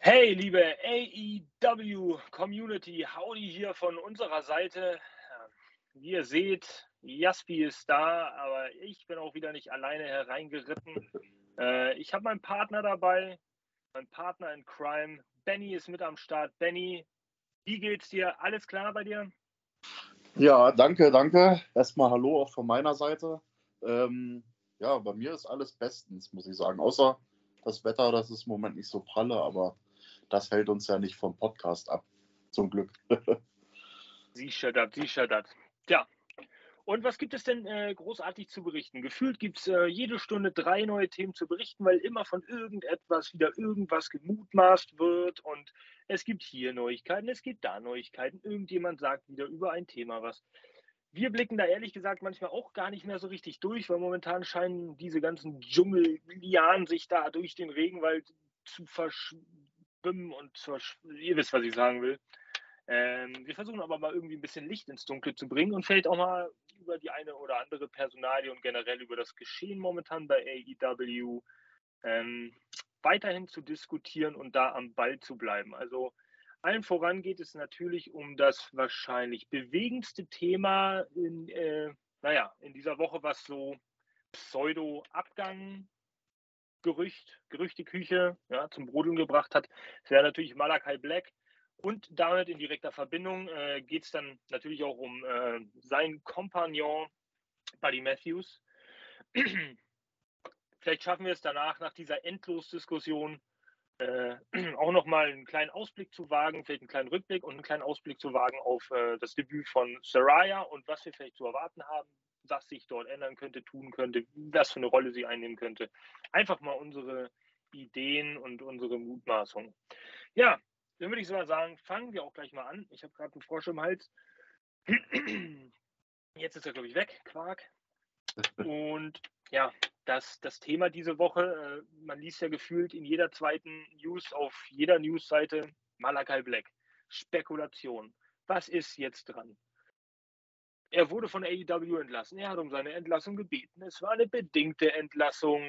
Hey, liebe AEW Community, Howdy hier von unserer Seite. Wie ihr seht, Jaspi ist da, aber ich bin auch wieder nicht alleine hereingeritten. Äh, ich habe meinen Partner dabei, mein Partner in Crime. Benny ist mit am Start. Benny, wie geht's dir? Alles klar bei dir? Ja, danke, danke. Erstmal Hallo auch von meiner Seite. Ähm, ja, bei mir ist alles bestens, muss ich sagen. Außer das Wetter, das ist im Moment nicht so pralle, aber das hält uns ja nicht vom Podcast ab. Zum Glück. sicher das, sicher das. Ja. Und was gibt es denn äh, großartig zu berichten? Gefühlt gibt es äh, jede Stunde drei neue Themen zu berichten, weil immer von irgendetwas wieder irgendwas gemutmaßt wird. Und es gibt hier Neuigkeiten, es gibt da Neuigkeiten. Irgendjemand sagt wieder über ein Thema was. Wir blicken da ehrlich gesagt manchmal auch gar nicht mehr so richtig durch, weil momentan scheinen diese ganzen Dschungellianen sich da durch den Regenwald zu verschwinden schwimmen und zur, ihr wisst, was ich sagen will. Ähm, wir versuchen aber mal irgendwie ein bisschen Licht ins Dunkel zu bringen und vielleicht auch mal über die eine oder andere Personalie und generell über das Geschehen momentan bei AEW ähm, weiterhin zu diskutieren und da am Ball zu bleiben. Also allen voran geht es natürlich um das wahrscheinlich bewegendste Thema in, äh, naja, in dieser Woche, was so Pseudo-Abgang Gerücht, Gerüchteküche ja, zum Brodeln gebracht hat, wäre natürlich Malakai Black. Und damit in direkter Verbindung äh, geht es dann natürlich auch um äh, seinen Kompagnon Buddy Matthews. Vielleicht schaffen wir es danach, nach dieser Endlosdiskussion, äh, auch nochmal einen kleinen Ausblick zu wagen, vielleicht einen kleinen Rückblick und einen kleinen Ausblick zu wagen auf äh, das Debüt von Saraya und was wir vielleicht zu erwarten haben, was sich dort ändern könnte, tun könnte, was für eine Rolle sie einnehmen könnte. Einfach mal unsere Ideen und unsere Mutmaßungen. Ja, dann würde ich so mal sagen, fangen wir auch gleich mal an. Ich habe gerade einen Frosch im Hals. Jetzt ist er, glaube ich, weg, Quark. Und ja, das, das Thema diese Woche, äh, man liest ja gefühlt in jeder zweiten News, auf jeder Newsseite Malakai Black. Spekulation. Was ist jetzt dran? Er wurde von AEW entlassen. Er hat um seine Entlassung gebeten. Es war eine bedingte Entlassung.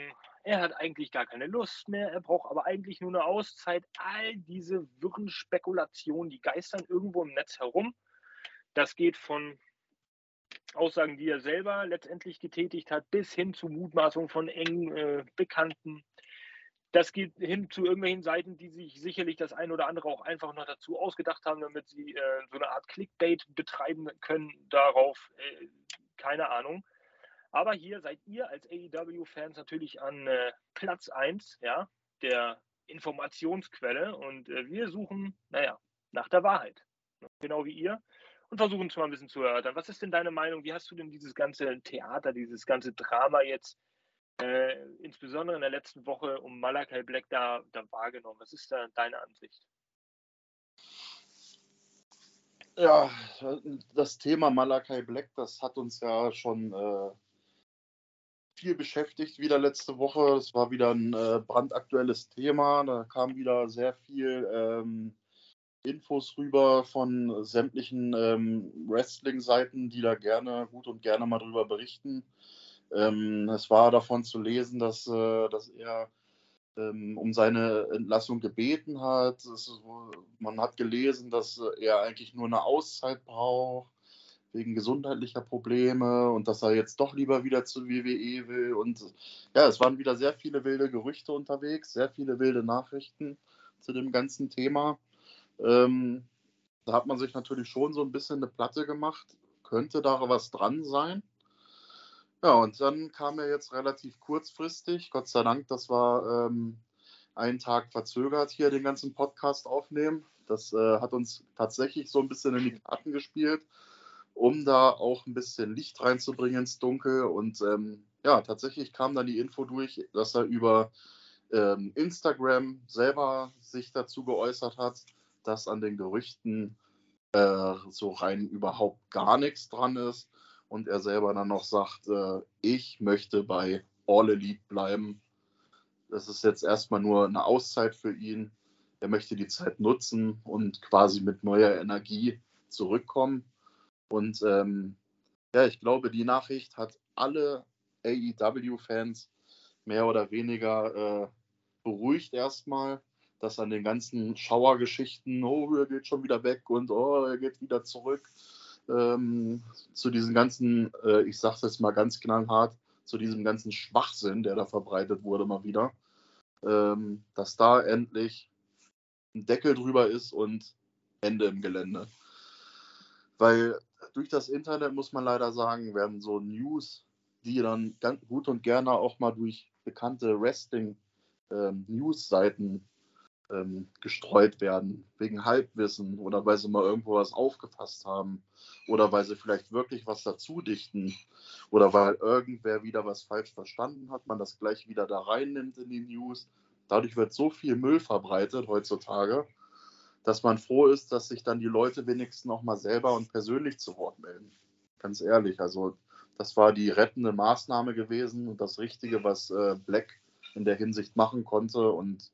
Er hat eigentlich gar keine Lust mehr. Er braucht aber eigentlich nur eine Auszeit. All diese wirren Spekulationen, die geistern irgendwo im Netz herum. Das geht von Aussagen, die er selber letztendlich getätigt hat, bis hin zu Mutmaßungen von engen äh, Bekannten. Das geht hin zu irgendwelchen Seiten, die sich sicherlich das ein oder andere auch einfach noch dazu ausgedacht haben, damit sie äh, so eine Art Clickbait betreiben können darauf. Äh, keine Ahnung. Aber hier seid ihr als AEW-Fans natürlich an äh, Platz 1 ja, der Informationsquelle und äh, wir suchen, naja, nach der Wahrheit. Genau wie ihr und versuchen es mal ein bisschen zu erörtern. Was ist denn deine Meinung? Wie hast du denn dieses ganze Theater, dieses ganze Drama jetzt äh, insbesondere in der letzten Woche um Malakai Black da, da wahrgenommen? Was ist da deine Ansicht? Ja, das Thema Malakai Black, das hat uns ja schon äh, viel beschäftigt wieder letzte Woche. Es war wieder ein äh, brandaktuelles Thema. Da kam wieder sehr viel ähm, Infos rüber von sämtlichen ähm, Wrestling-Seiten, die da gerne, gut und gerne mal drüber berichten. Ähm, es war davon zu lesen, dass, äh, dass er ähm, um seine Entlassung gebeten hat. Es, man hat gelesen, dass er eigentlich nur eine Auszeit braucht wegen gesundheitlicher Probleme und dass er jetzt doch lieber wieder zu WWE will. Und ja, es waren wieder sehr viele wilde Gerüchte unterwegs, sehr viele wilde Nachrichten zu dem ganzen Thema. Ähm, da hat man sich natürlich schon so ein bisschen eine Platte gemacht. Könnte da was dran sein? Ja, und dann kam er jetzt relativ kurzfristig. Gott sei Dank, das war ähm, einen Tag verzögert hier den ganzen Podcast aufnehmen. Das äh, hat uns tatsächlich so ein bisschen in die Karten gespielt, um da auch ein bisschen Licht reinzubringen ins Dunkel. Und ähm, ja, tatsächlich kam dann die Info durch, dass er über ähm, Instagram selber sich dazu geäußert hat, dass an den Gerüchten äh, so rein überhaupt gar nichts dran ist und er selber dann noch sagt, äh, ich möchte bei All Elite bleiben. Das ist jetzt erstmal nur eine Auszeit für ihn. Er möchte die Zeit nutzen und quasi mit neuer Energie zurückkommen. Und ähm, ja, ich glaube, die Nachricht hat alle AEW-Fans mehr oder weniger äh, beruhigt erstmal, dass an den ganzen Schauergeschichten, oh, er geht schon wieder weg und oh, er geht wieder zurück, ähm, zu diesen ganzen, äh, ich sag's jetzt mal ganz knallhart, zu diesem ganzen Schwachsinn, der da verbreitet wurde, mal wieder, ähm, dass da endlich ein Deckel drüber ist und Ende im Gelände. Weil durch das Internet, muss man leider sagen, werden so News, die dann ganz gut und gerne auch mal durch bekannte Wrestling-News-Seiten ähm, gestreut werden, wegen Halbwissen oder weil sie mal irgendwo was aufgefasst haben oder weil sie vielleicht wirklich was dazu dichten oder weil irgendwer wieder was falsch verstanden hat, man das gleich wieder da reinnimmt in die News. Dadurch wird so viel Müll verbreitet heutzutage, dass man froh ist, dass sich dann die Leute wenigstens noch mal selber und persönlich zu Wort melden. Ganz ehrlich, also das war die rettende Maßnahme gewesen und das Richtige, was äh, Black in der Hinsicht machen konnte. Und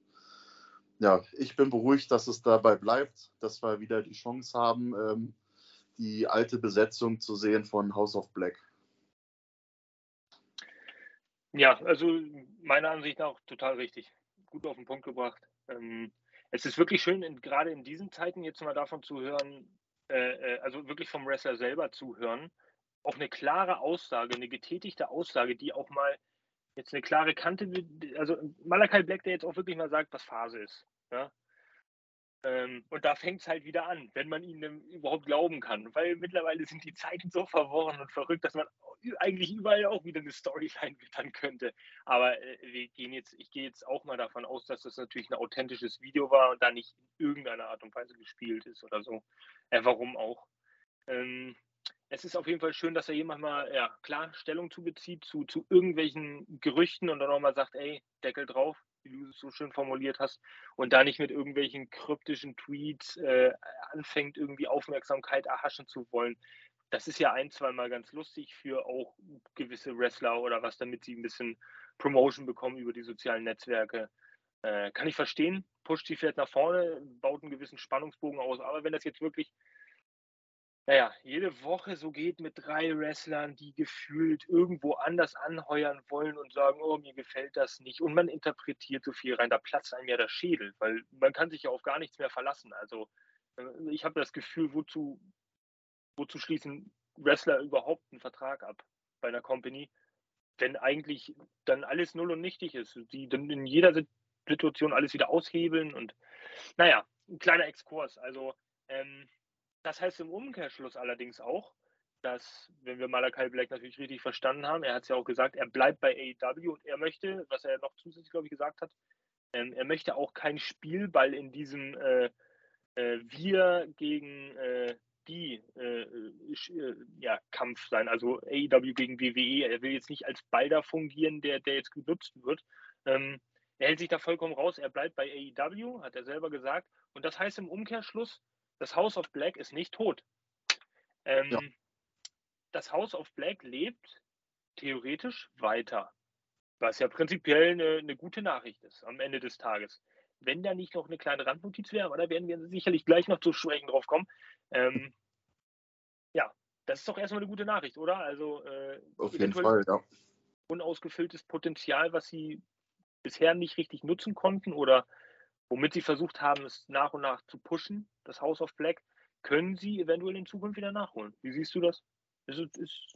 ja, ich bin beruhigt, dass es dabei bleibt, dass wir wieder die Chance haben, ähm, die alte Besetzung zu sehen von House of Black. Ja, also meiner Ansicht nach total richtig. Gut auf den Punkt gebracht. Ähm, es ist wirklich schön, in, gerade in diesen Zeiten jetzt mal davon zu hören, äh, äh, also wirklich vom Wrestler selber zu hören, auch eine klare Aussage, eine getätigte Aussage, die auch mal jetzt eine klare Kante, also Malakai Black, der jetzt auch wirklich mal sagt, was Phase ist. Ja? Ähm, und da fängt es halt wieder an, wenn man ihnen überhaupt glauben kann. Weil mittlerweile sind die Zeiten so verworren und verrückt, dass man eigentlich überall auch wieder eine Storyline wittern könnte. Aber äh, wir gehen jetzt, ich gehe jetzt auch mal davon aus, dass das natürlich ein authentisches Video war und da nicht in irgendeiner Art und Weise gespielt ist oder so. Äh, warum auch? Ähm, es ist auf jeden Fall schön, dass er jemand mal ja, klar Stellung zu bezieht zu, zu irgendwelchen Gerüchten und dann auch mal sagt, ey, Deckel drauf, wie du es so schön formuliert hast, und da nicht mit irgendwelchen kryptischen Tweets äh, anfängt, irgendwie Aufmerksamkeit erhaschen zu wollen. Das ist ja ein, zweimal ganz lustig für auch gewisse Wrestler oder was, damit sie ein bisschen Promotion bekommen über die sozialen Netzwerke. Äh, kann ich verstehen, pusht sie vielleicht nach vorne, baut einen gewissen Spannungsbogen aus, aber wenn das jetzt wirklich naja, jede Woche so geht mit drei Wrestlern, die gefühlt irgendwo anders anheuern wollen und sagen, oh, mir gefällt das nicht. Und man interpretiert so viel rein, da platzt einem ja der Schädel, weil man kann sich ja auf gar nichts mehr verlassen. Also äh, ich habe das Gefühl, wozu, wozu schließen Wrestler überhaupt einen Vertrag ab bei einer Company, wenn eigentlich dann alles null und nichtig ist. Die dann in jeder Situation alles wieder aushebeln und naja, ein kleiner Exkurs. Also ähm, das heißt im Umkehrschluss allerdings auch, dass, wenn wir Malakai Black natürlich richtig verstanden haben, er hat es ja auch gesagt, er bleibt bei AEW und er möchte, was er noch zusätzlich, glaube ich, gesagt hat, ähm, er möchte auch kein Spielball in diesem äh, äh, Wir gegen äh, die äh, äh, ja, Kampf sein, also AEW gegen WWE. Er will jetzt nicht als Ball da fungieren, der, der jetzt genutzt wird. Ähm, er hält sich da vollkommen raus, er bleibt bei AEW, hat er selber gesagt. Und das heißt im Umkehrschluss, das House of Black ist nicht tot. Ähm, ja. Das House of Black lebt theoretisch weiter, was ja prinzipiell eine, eine, gute Nachricht ist am Ende des Tages. Wenn da nicht noch eine kleine Randnotiz wäre, aber da werden wir sicherlich gleich noch zu sprechen drauf kommen. Ähm, ja, das ist doch erstmal eine gute Nachricht, oder? Also äh, auf jeden Fall, ja. Unausgefülltes Potenzial, was sie bisher nicht richtig nutzen konnten oder womit sie versucht haben, es nach und nach zu pushen, das House of Black, können sie eventuell in Zukunft wieder nachholen. Wie siehst du das? Ist, ist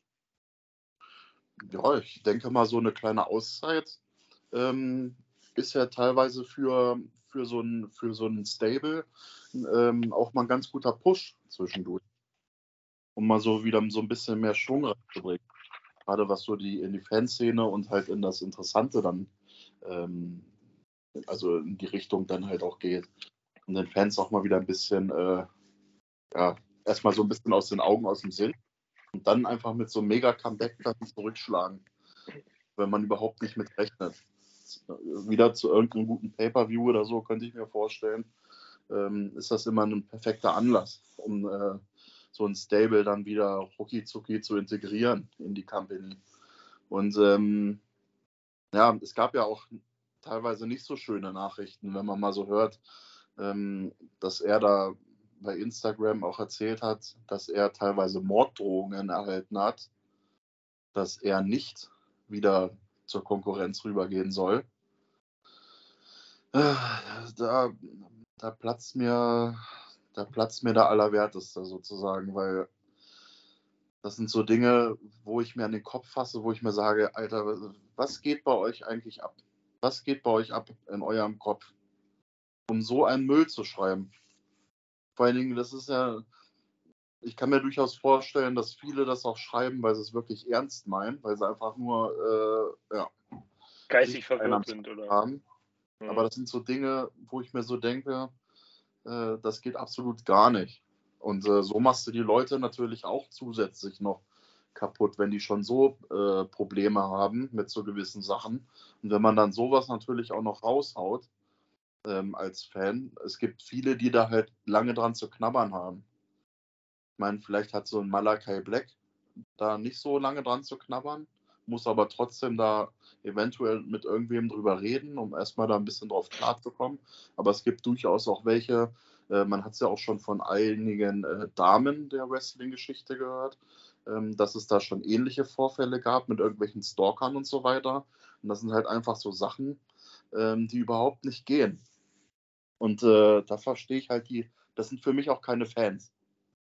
ja, ich denke mal, so eine kleine Auszeit ähm, ist ja teilweise für, für, so ein, für so ein Stable ähm, auch mal ein ganz guter Push zwischendurch. Um mal so wieder so ein bisschen mehr Schwung reinzubringen. Gerade was so die in die Fanszene und halt in das Interessante dann ähm, also in die Richtung dann halt auch geht. Und den Fans auch mal wieder ein bisschen, äh, ja, erstmal so ein bisschen aus den Augen, aus dem Sinn. Und dann einfach mit so einem Mega-Comeback dann zurückschlagen, wenn man überhaupt nicht mit rechnet. Wieder zu irgendeinem guten Pay-Per-View oder so, könnte ich mir vorstellen, ähm, ist das immer ein perfekter Anlass, um äh, so ein Stable dann wieder rucki zucki zu integrieren in die Company. Und ähm, ja, es gab ja auch teilweise nicht so schöne Nachrichten, wenn man mal so hört, ähm, dass er da bei Instagram auch erzählt hat, dass er teilweise Morddrohungen erhalten hat, dass er nicht wieder zur Konkurrenz rübergehen soll. Da, da platzt mir, da platzt mir der Allerwerteste sozusagen, weil das sind so Dinge, wo ich mir an den Kopf fasse, wo ich mir sage, Alter, was geht bei euch eigentlich ab? Was geht bei euch ab in eurem Kopf, um so einen Müll zu schreiben? Vor allen Dingen, das ist ja, ich kann mir durchaus vorstellen, dass viele das auch schreiben, weil sie es wirklich ernst meinen, weil sie einfach nur, äh, ja, geistig verwirrt sind oder haben. Mhm. Aber das sind so Dinge, wo ich mir so denke, äh, das geht absolut gar nicht. Und äh, so machst du die Leute natürlich auch zusätzlich noch kaputt, wenn die schon so äh, Probleme haben mit so gewissen Sachen. Und wenn man dann sowas natürlich auch noch raushaut ähm, als Fan, es gibt viele, die da halt lange dran zu knabbern haben. Ich meine, vielleicht hat so ein Malakai Black da nicht so lange dran zu knabbern, muss aber trotzdem da eventuell mit irgendwem drüber reden, um erstmal da ein bisschen drauf klarzukommen. Aber es gibt durchaus auch welche, äh, man hat es ja auch schon von einigen äh, Damen der Wrestling-Geschichte gehört, ähm, dass es da schon ähnliche Vorfälle gab mit irgendwelchen Stalkern und so weiter. Und das sind halt einfach so Sachen, ähm, die überhaupt nicht gehen. Und äh, da verstehe ich halt die, das sind für mich auch keine Fans,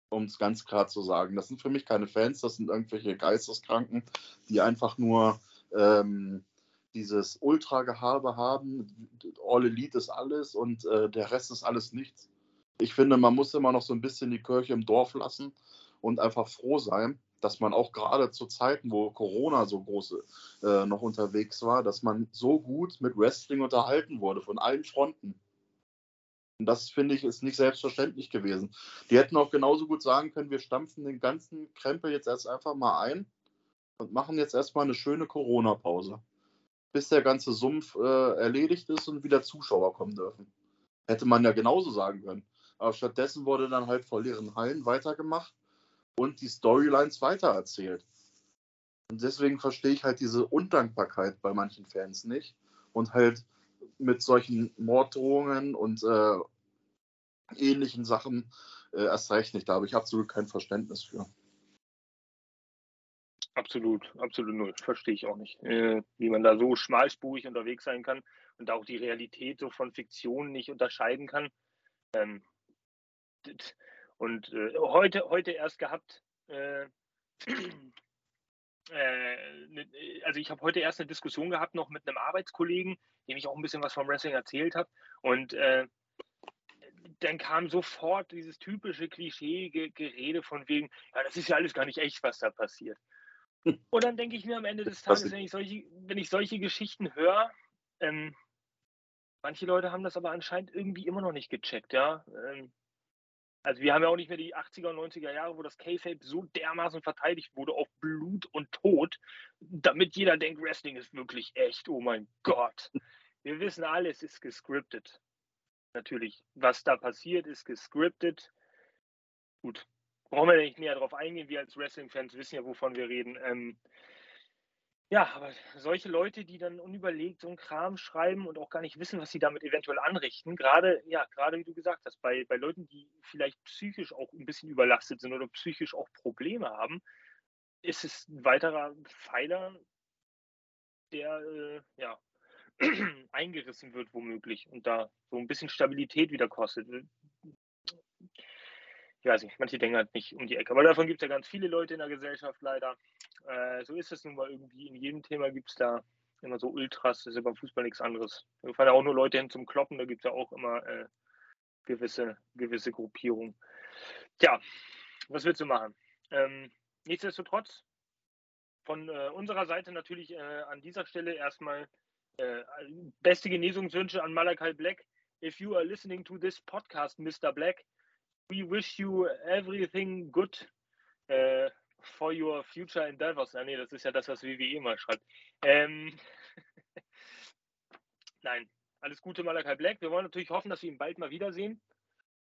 um es ganz klar zu sagen. Das sind für mich keine Fans, das sind irgendwelche Geisteskranken, die einfach nur ähm, dieses Ultra-Gehabe haben. All Elite ist alles und äh, der Rest ist alles nichts ich finde, man muss immer noch so ein bisschen die Kirche im Dorf lassen und einfach froh sein, dass man auch gerade zu Zeiten, wo Corona so groß äh, noch unterwegs war, dass man so gut mit Wrestling unterhalten wurde von allen Fronten. Und das finde ich ist nicht selbstverständlich gewesen. Die hätten auch genauso gut sagen können, wir stampfen den ganzen Krempel jetzt erst einfach mal ein und machen jetzt erstmal eine schöne Corona-Pause, bis der ganze Sumpf äh, erledigt ist und wieder Zuschauer kommen dürfen. Hätte man ja genauso sagen können. Aber stattdessen wurde dann halt vor leeren Hallen weitergemacht und die Storylines weitererzählt. Und deswegen verstehe ich halt diese Undankbarkeit bei manchen Fans nicht. Und halt mit solchen Morddrohungen und äh, ähnlichen Sachen äh, erst recht nicht. Da habe ich absolut kein Verständnis für. Absolut, absolut null. Verstehe ich auch nicht. Äh, wie man da so schmalspurig unterwegs sein kann und auch die Realität so von Fiktion nicht unterscheiden kann. Ähm, und äh, heute, heute erst gehabt, äh, äh, ne, also ich habe heute erst eine Diskussion gehabt noch mit einem Arbeitskollegen, dem ich auch ein bisschen was vom Wrestling erzählt habe. Und äh, dann kam sofort dieses typische Klischee-Gerede von wegen, ja, das ist ja alles gar nicht echt, was da passiert. Und dann denke ich mir am Ende des Tages, wenn ich solche, wenn ich solche Geschichten höre, ähm, manche Leute haben das aber anscheinend irgendwie immer noch nicht gecheckt, ja. Ähm, also wir haben ja auch nicht mehr die 80er und 90er Jahre, wo das K-Fape so dermaßen verteidigt wurde auf Blut und Tod, damit jeder denkt, Wrestling ist wirklich echt. Oh mein Gott. Wir wissen alle, es ist gescriptet. Natürlich, was da passiert, ist gescriptet. Gut, brauchen wir nicht näher darauf eingehen. Wir als Wrestling-Fans wissen ja, wovon wir reden. Ähm, ja, aber solche Leute, die dann unüberlegt so einen Kram schreiben und auch gar nicht wissen, was sie damit eventuell anrichten, gerade, ja, gerade wie du gesagt hast, bei, bei Leuten, die vielleicht psychisch auch ein bisschen überlastet sind oder psychisch auch Probleme haben, ist es ein weiterer Pfeiler, der äh, ja, eingerissen wird womöglich und da so ein bisschen Stabilität wieder kostet ich weiß nicht, manche denken halt nicht um die Ecke. Aber davon gibt es ja ganz viele Leute in der Gesellschaft leider. Äh, so ist es nun mal irgendwie. In jedem Thema gibt es da immer so Ultras. Das ist ja beim Fußball nichts anderes. Da fallen ja auch nur Leute hin zum Kloppen. Da gibt es ja auch immer äh, gewisse, gewisse Gruppierungen. Tja, was willst du machen? Ähm, nichtsdestotrotz, von äh, unserer Seite natürlich äh, an dieser Stelle erstmal äh, beste Genesungswünsche an Malakai Black. If you are listening to this podcast, Mr. Black, we wish you everything good uh, for your future endeavors. Ah, nee, das ist ja das, was WWE immer schreibt. Ähm, Nein, alles Gute, Malakai Black. Wir wollen natürlich hoffen, dass wir ihn bald mal wiedersehen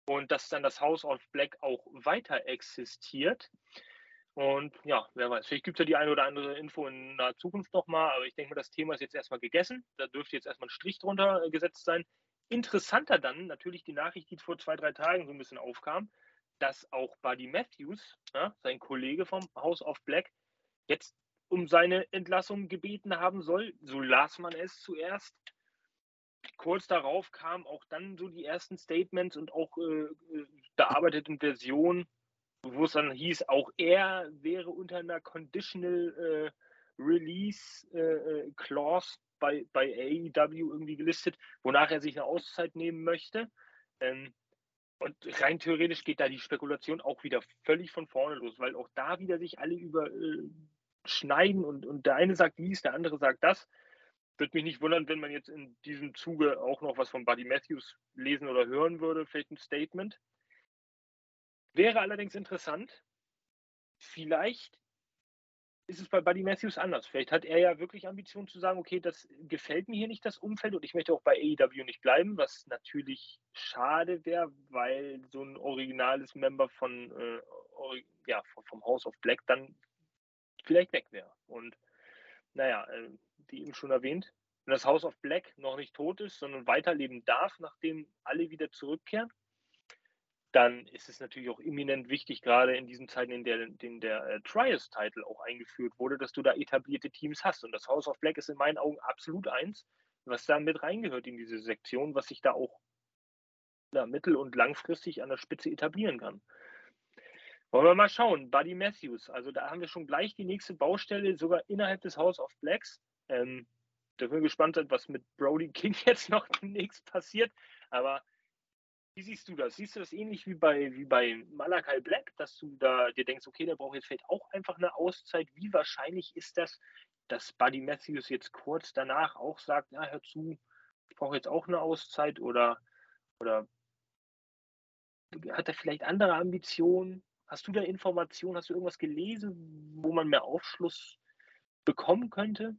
und dass dann das House of Black auch weiter existiert. Und ja, wer weiß, vielleicht gibt es ja die eine oder andere Info in naher Zukunft nochmal, aber ich denke mal, das Thema ist jetzt erstmal gegessen. Da dürfte jetzt erstmal ein Strich drunter gesetzt sein. Interessanter dann natürlich die Nachricht, die vor zwei, drei Tagen so ein bisschen aufkam, dass auch Buddy Matthews, ja, sein Kollege vom House of Black, jetzt um seine Entlassung gebeten haben soll. So las man es zuerst. kurz darauf kamen auch dann so die ersten Statements und auch äh, bearbeiteten Versionen, wo es dann hieß, auch er wäre unter einer Conditional äh, Release äh, äh Clause bei, bei AEW irgendwie gelistet, wonach er sich eine Auszeit nehmen möchte. Ähm, und rein theoretisch geht da die Spekulation auch wieder völlig von vorne los, weil auch da wieder sich alle überschneiden äh, und, und der eine sagt dies, der andere sagt das. Würde mich nicht wundern, wenn man jetzt in diesem Zuge auch noch was von Buddy Matthews lesen oder hören würde, vielleicht ein Statement. Wäre allerdings interessant, vielleicht ist es bei Buddy Matthews anders. Vielleicht hat er ja wirklich Ambitionen zu sagen, okay, das gefällt mir hier nicht, das Umfeld, und ich möchte auch bei AEW nicht bleiben, was natürlich schade wäre, weil so ein originales Member von, äh, ja, vom House of Black dann vielleicht weg wäre. Und naja, äh, wie eben schon erwähnt, wenn das House of Black noch nicht tot ist, sondern weiterleben darf, nachdem alle wieder zurückkehren, dann ist es natürlich auch eminent wichtig, gerade in diesen Zeiten, in der, in der äh, Trials-Title auch eingeführt wurde, dass du da etablierte Teams hast. Und das House of Black ist in meinen Augen absolut eins, was da mit reingehört in diese Sektion, was sich da auch ja, mittel- und langfristig an der Spitze etablieren kann. Wollen wir mal schauen. Buddy Matthews, also da haben wir schon gleich die nächste Baustelle, sogar innerhalb des House of Blacks. Ähm, dürfen wir gespannt sein, was mit Brody King jetzt noch demnächst passiert. Aber wie siehst du das? Siehst du das ähnlich wie bei, wie bei Malakai Black, dass du da dir denkst, okay, der braucht jetzt vielleicht auch einfach eine Auszeit. Wie wahrscheinlich ist das, dass Buddy Matthews jetzt kurz danach auch sagt, ja, hör zu, ich brauche jetzt auch eine Auszeit oder, oder hat er vielleicht andere Ambitionen? Hast du da Informationen? Hast du irgendwas gelesen, wo man mehr Aufschluss bekommen könnte?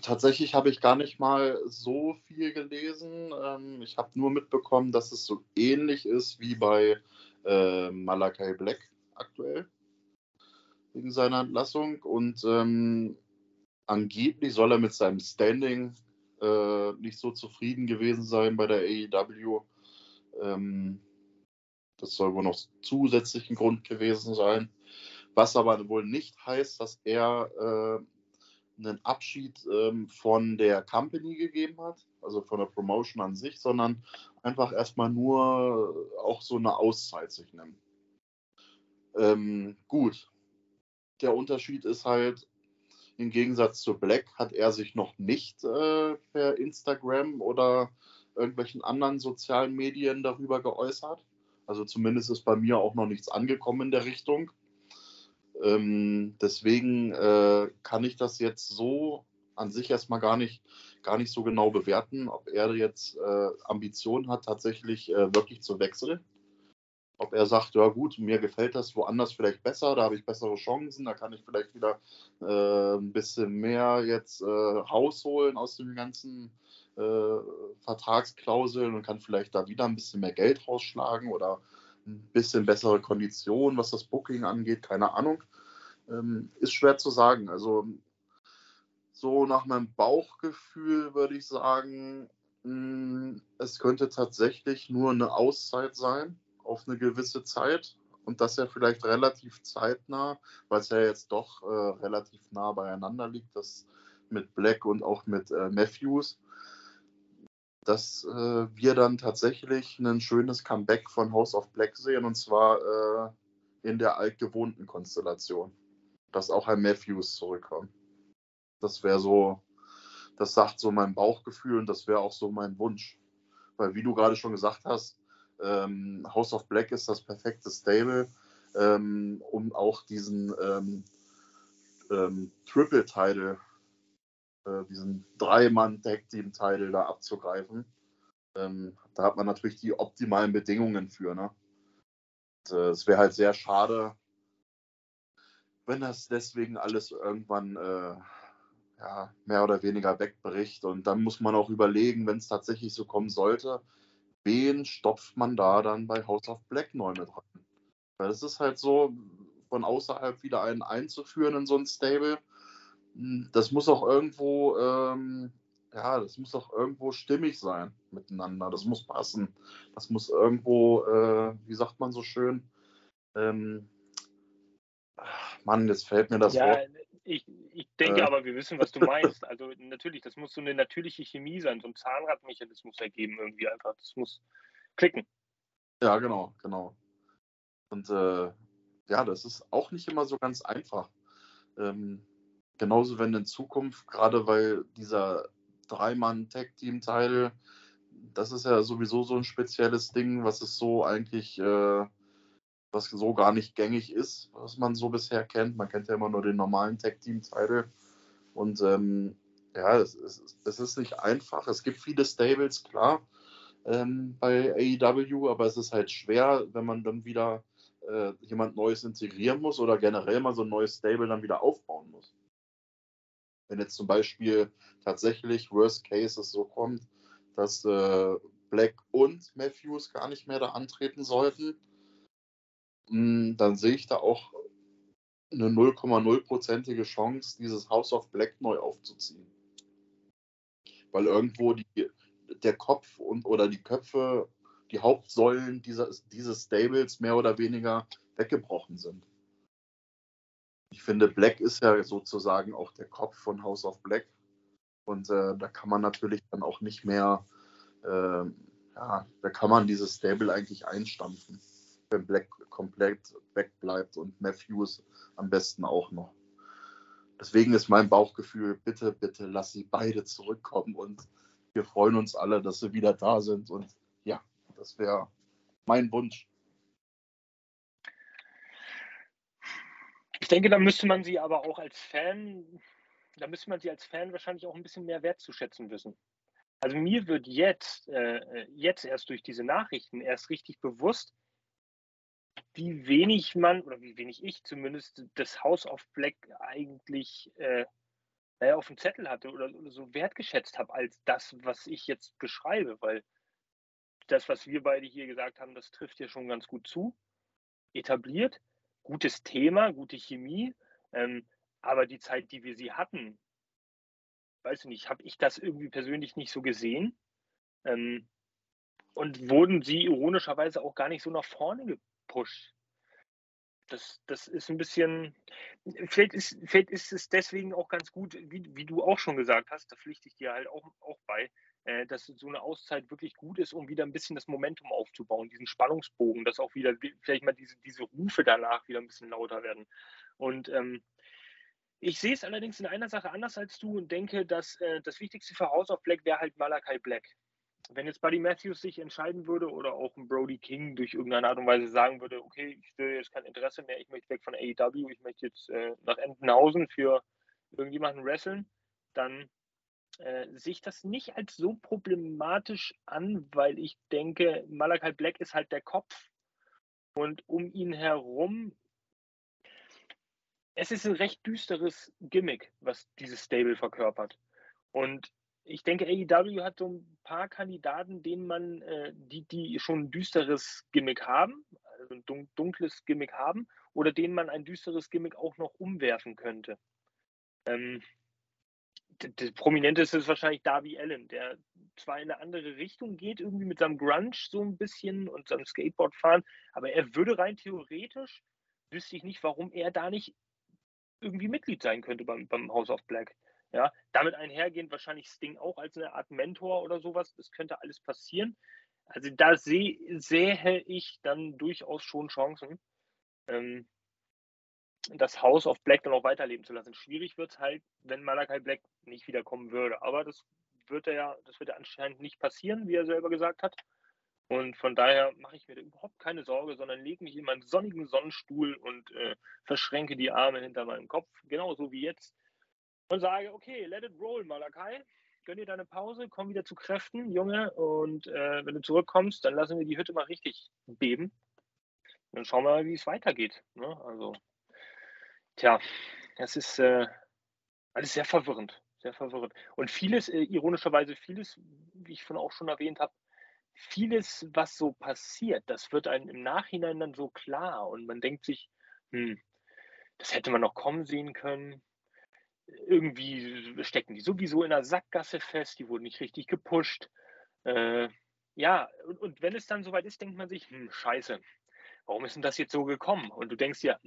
Tatsächlich habe ich gar nicht mal so viel gelesen. Ähm, ich habe nur mitbekommen, dass es so ähnlich ist wie bei äh, Malakai Black aktuell wegen seiner Entlassung. Und ähm, angeblich soll er mit seinem Standing äh, nicht so zufrieden gewesen sein bei der AEW. Ähm, das soll wohl noch zusätzlich ein Grund gewesen sein. Was aber wohl nicht heißt, dass er äh, einen Abschied ähm, von der Company gegeben hat, also von der Promotion an sich, sondern einfach erstmal nur auch so eine Auszeit sich nimmt. Ähm, gut. Der Unterschied ist halt, im Gegensatz zu Black hat er sich noch nicht äh, per Instagram oder irgendwelchen anderen sozialen Medien darüber geäußert. Also zumindest ist bei mir auch noch nichts angekommen in der Richtung. Ähm, deswegen äh, kann ich das jetzt so an sich erstmal gar nicht, gar nicht so genau bewerten, ob er jetzt äh, Ambitionen hat, tatsächlich äh, wirklich zu wechseln. Ob er sagt, ja gut, mir gefällt das woanders vielleicht besser, da habe ich bessere Chancen, da kann ich vielleicht wieder äh, ein bisschen mehr jetzt äh, rausholen aus den ganzen äh, Vertragsklauseln und kann vielleicht da wieder ein bisschen mehr Geld rausschlagen oder ein bisschen bessere Konditionen, was das Booking angeht, keine Ahnung. Ähm, ist schwer zu sagen. Also so nach meinem Bauchgefühl würde ich sagen, mh, hm, es könnte tatsächlich nur eine Auszeit sein auf eine gewisse Zeit und das ja vielleicht relativ zeitnah, weil es ja jetzt doch äh, relativ nah beieinander liegt, das mit Black und auch mit äh, Matthews dass äh, wir dann tatsächlich ein schönes Comeback von House of Black sehen und zwar äh, in der altgewohnten Konstellation. Dass auch ein Matthews zurückkommt. Das wäre so, das sagt so mein Bauchgefühl und das wäre auch so mein Wunsch. Weil, wie du gerade schon gesagt hast, ähm, House of Black ist das perfekte Stable, ähm, um auch diesen ähm, ähm Triple-Title äh, diesen Drei-Mann-Tag-Team-Title da abzugreifen. Ähm, da hat man natürlich die optimalen Bedingungen für. Ne? Und, äh, es wäre halt sehr schade, wenn das deswegen alles irgendwann äh, ja, mehr oder weniger wegbricht. Und dann muss man auch überlegen, wenn es tatsächlich so kommen sollte, wen stopft man da dann bei House of Black neu mit rein? Weil es ist halt so, von außerhalb wieder einen einzuführen in so ein Stable, das muss auch irgendwo, ähm, ja, das muss auch irgendwo stimmig sein miteinander. Das muss passen. Das muss irgendwo, äh, wie sagt man so schön, ähm, Mann, jetzt fällt mir das ja, Wort. Ich, ich denke äh. aber, wir wissen, was du meinst. Also natürlich, das muss so eine natürliche Chemie sein, so ein Zahnradmechanismus ergeben irgendwie einfach. Das muss klicken. Ja, genau, genau. Und äh, ja, das ist auch nicht immer so ganz einfach. Ähm, genauso wenn in Zukunft, gerade weil dieser Dreimann-Tag-Team-Teil, das ist ja sowieso so ein spezielles Ding, was es so eigentlich, äh, was so gar nicht gängig ist, was man so bisher kennt. Man kennt ja immer nur den normalen Tag-Team-Teil. Und ähm, ja, es, es, es, ist nicht einfach. Es gibt viele Stables, klar, ähm, bei AEW, aber es ist halt schwer, wenn man dann wieder äh, jemand Neues integrieren muss oder generell mal so ein neues Stable dann wieder aufbauen muss. Wenn jetzt zum Beispiel tatsächlich Worst Case es so kommt, dass äh, Black und Matthews gar nicht mehr da antreten sollten, mh, hm, dann sehe ich da auch eine 0,0-prozentige Chance, dieses House of Black neu aufzuziehen. Weil irgendwo die, der Kopf und oder die Köpfe, die Hauptsäulen dieser, dieses Stables mehr oder weniger weggebrochen sind. Ich finde, Black ist ja sozusagen auch der Kopf von House of Black. Und äh, da kann man natürlich dann auch nicht mehr, äh, ja, da kann man dieses Stable eigentlich einstampfen, wenn Black komplett wegbleibt und Matthews am besten auch noch. Deswegen ist mein Bauchgefühl, bitte, bitte lass sie beide zurückkommen und wir freuen uns alle, dass sie wieder da sind. Und ja, das wäre mein Wunsch. Denke, da müsste man sie aber auch als Fan, da müsste man sie als Fan wahrscheinlich auch ein bisschen mehr wertzuschätzen wissen. Also mir wird jetzt, äh, jetzt erst durch diese Nachrichten erst richtig bewusst, wie wenig man, oder wie wenig ich zumindest, das House of Black eigentlich äh, naja, auf dem Zettel hatte oder, oder so wertgeschätzt habe als das, was ich jetzt beschreibe, weil das, was wir beide hier gesagt haben, das trifft ja schon ganz gut zu. Etabliert, gutes Thema, gute Chemie, ähm, aber die Zeit, die wir sie hatten, weiß ich nicht, habe ich das irgendwie persönlich nicht so gesehen. Ähm, und wurden sie ironischerweise auch gar nicht so nach vorne gepusht. Das, das ist ein bisschen, vielleicht ist, vielleicht ist es deswegen auch ganz gut, wie, wie du auch schon gesagt hast, da pflichte ich dir halt auch, auch bei, äh, dass so eine Auszeit wirklich gut ist, um wieder ein bisschen das Momentum aufzubauen, diesen Spannungsbogen, dass auch wieder vielleicht mal diese, diese Rufe danach wieder ein bisschen lauter werden. Und ähm, ich sehe es allerdings in einer Sache anders als du und denke, dass äh, das Wichtigste für House of Black wäre halt Malakai Black wenn jetzt Buddy Matthews sich entscheiden würde oder auch ein Brody King durch irgendeine Art und Weise sagen würde, okay, ich will jetzt kein Interesse mehr, ich möchte weg von AEW, ich möchte jetzt äh, nach Entenhausen für irgendjemanden wresteln, dann äh, sehe ich das nicht als so problematisch an, weil ich denke, Malakai Black ist halt der Kopf und um ihn herum es ist ein recht düsteres Gimmick, was dieses Stable verkörpert. Und ich denke, AEW hat so ein paar Kandidaten, denen man, äh, die, die schon ein düsteres Gimmick haben, also ein dunkles Gimmick haben, oder denen man ein düsteres Gimmick auch noch umwerfen könnte. Ähm, das Prominenteste ist wahrscheinlich Darby Allen, der zwar in eine andere Richtung geht, irgendwie mit seinem Grunge so ein bisschen und seinem Skateboard fahren, aber er würde rein theoretisch, wüsste ich nicht, warum er da nicht irgendwie Mitglied sein könnte beim, beim House of Black. Ja, damit einhergehend wahrscheinlich Sting auch als eine Art Mentor oder sowas. Das könnte alles passieren. Also da sehe, sähe ich dann durchaus schon Chancen, ähm, das House of Black dann auch weiterleben zu lassen. Schwierig wird es halt, wenn Malakai Black nicht wiederkommen würde. Aber das wird ja, das wird ja anscheinend nicht passieren, wie er selber gesagt hat. Und von daher mache ich mir da überhaupt keine Sorge, sondern lege mich in meinen sonnigen Sonnenstuhl und äh, verschränke die Arme hinter meinem Kopf, genauso wie jetzt und sage, okay, let it roll, Malakai. Gönn dir deine Pause, komm wieder zu Kräften, Junge. Und äh, wenn du zurückkommst, dann lassen wir die Hütte mal richtig beben. Dann schauen wir mal, wie es weitergeht. Ne? Also, tja, das ist äh, alles sehr verwirrend. Sehr verwirrend. Und vieles, äh, ironischerweise, vieles, wie ich von auch schon erwähnt habe, vieles, was so passiert, das wird einem im Nachhinein dann so klar. Und man denkt sich, hm, das hätte man noch kommen sehen können irgendwie stecken die sowieso in der Sackgasse fest, die wurden nicht richtig gepusht. Äh, ja, und, und, wenn es dann soweit ist, denkt man sich, hm, scheiße, warum ist denn das jetzt so gekommen? Und du denkst ja,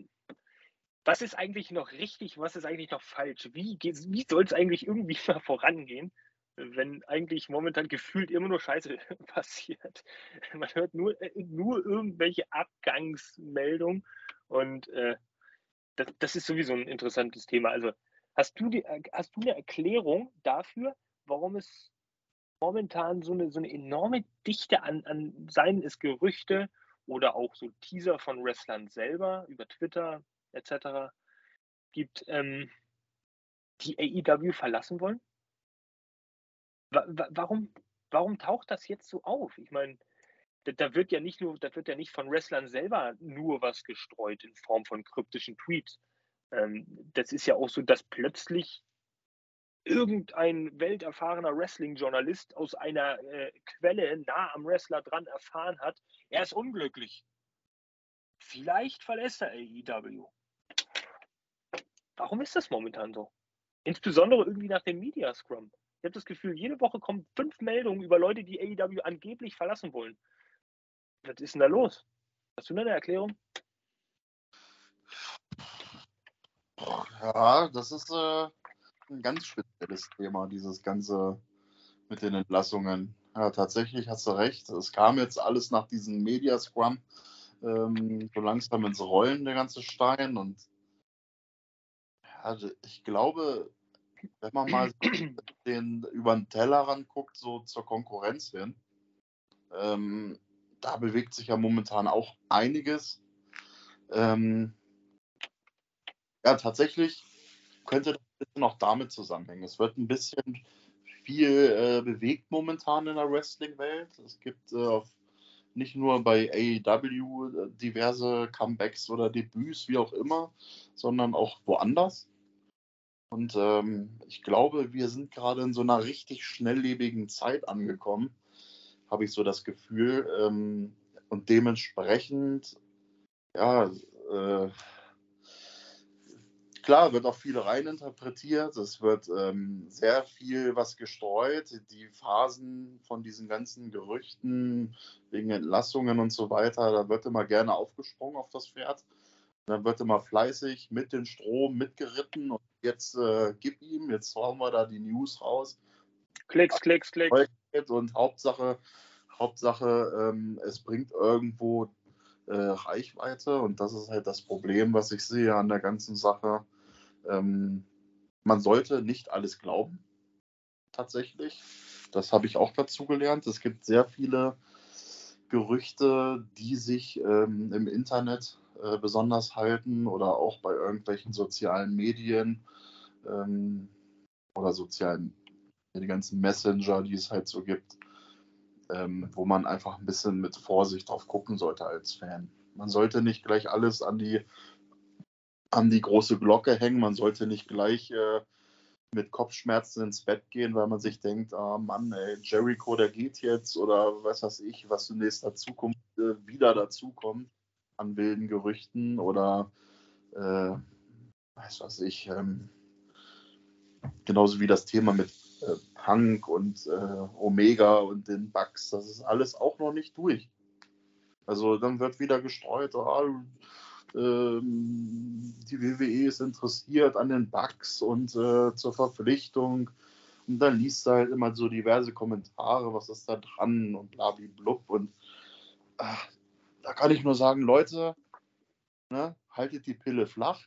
was ist eigentlich noch richtig, was ist eigentlich noch falsch? Wie, wie soll es eigentlich irgendwie mal vorangehen, wenn eigentlich momentan gefühlt immer nur Scheiße passiert? Man hört nur, äh, nur irgendwelche Abgangsmeldungen und äh, das, das, ist sowieso ein interessantes Thema. Also hast du, die, hast du eine Erklärung dafür, warum es momentan so eine, so eine enorme Dichte an, an seien es Gerüchte oder auch so Teaser von Wrestlern selber über Twitter etc. gibt, ähm, die AEW verlassen wollen? warum, warum taucht das jetzt so auf? Ich meine, da wird ja nicht nur, da wird ja nicht von Wrestlern selber nur was gestreut in Form von kryptischen Tweets. Ähm, das ist ja auch so, dass plötzlich irgendein welterfahrener Wrestling-Journalist aus einer äh, Quelle nah am Wrestler dran erfahren hat, er ist unglücklich. Vielleicht verlässt er AEW. Warum ist das momentan so? Insbesondere irgendwie nach dem Media Scrum. Ich habe das Gefühl, jede Woche kommen fünf Meldungen über Leute, die AEW angeblich verlassen wollen. Was ist denn da los? Hast du eine Erklärung? Ja, das ist äh, ein ganz spezielles Thema, dieses Ganze mit den Entlassungen. Ja, tatsächlich hast du recht. Es kam jetzt alles nach diesem Media Scrum ähm, so langsam ins Rollen, der ganze Stein. Und ja, ich glaube, wenn man mal den über den Tellerrand guckt, so zur Konkurrenz hin, ähm, da bewegt sich ja momentan auch einiges. Ähm, ja, tatsächlich könnte das ein bisschen auch damit zusammenhängen. Es wird ein bisschen viel äh, bewegt momentan in der Wrestling-Welt. Es gibt äh, nicht nur bei AEW äh, diverse Comebacks oder Debüts, wie auch immer, sondern auch woanders. Und ähm, ich glaube, wir sind gerade in so einer richtig schnelllebigen Zeit angekommen, habe ich so das Gefühl. Ähm, und dementsprechend, ja, äh, klar, wird auch viel reininterpretiert. Es wird ähm, sehr viel was gestreut. Die Phasen von diesen ganzen Gerüchten wegen Entlassungen und so weiter, da wird immer gerne aufgesprungen auf das Pferd. Dann wird immer fleißig mit dem Strom mitgeritten und jetzt äh, gib ihm, jetzt hauen wir da die News raus. Klicks, Klicks, Klicks. Und Hauptsache, Hauptsache, ähm, es bringt irgendwo äh, Reichweite und das ist halt das Problem, was ich sehe an der ganzen Sache. Ähm, man sollte nicht alles glauben, tatsächlich. Das habe ich auch dazu gelernt. Es gibt sehr viele Gerüchte, die sich ähm, im Internet äh, besonders halten oder auch bei irgendwelchen sozialen Medien ähm, oder sozialen, die ganzen Messenger, die es halt so gibt, ähm, wo man einfach ein bisschen mit Vorsicht drauf gucken sollte als Fan. Man sollte nicht gleich alles an die, an die große Glocke hängen, man sollte nicht gleich äh, mit Kopfschmerzen ins Bett gehen, weil man sich denkt, ah Mann, ey, Jericho, der geht jetzt oder was weiß ich, was in nächster Zukunft äh, wieder dazukommt an wilden Gerüchten oder äh, weiß was ich, ähm, genauso wie das Thema mit äh, Punk und äh, Omega und den Bugs, das ist alles auch noch nicht durch. Also dann wird wieder gestreut, oh, die WWE ist interessiert an den Bugs und äh, zur Verpflichtung. Und dann liest du halt immer so diverse Kommentare, was ist da dran und blub und ach, da kann ich nur sagen, Leute, ne, haltet die Pille flach.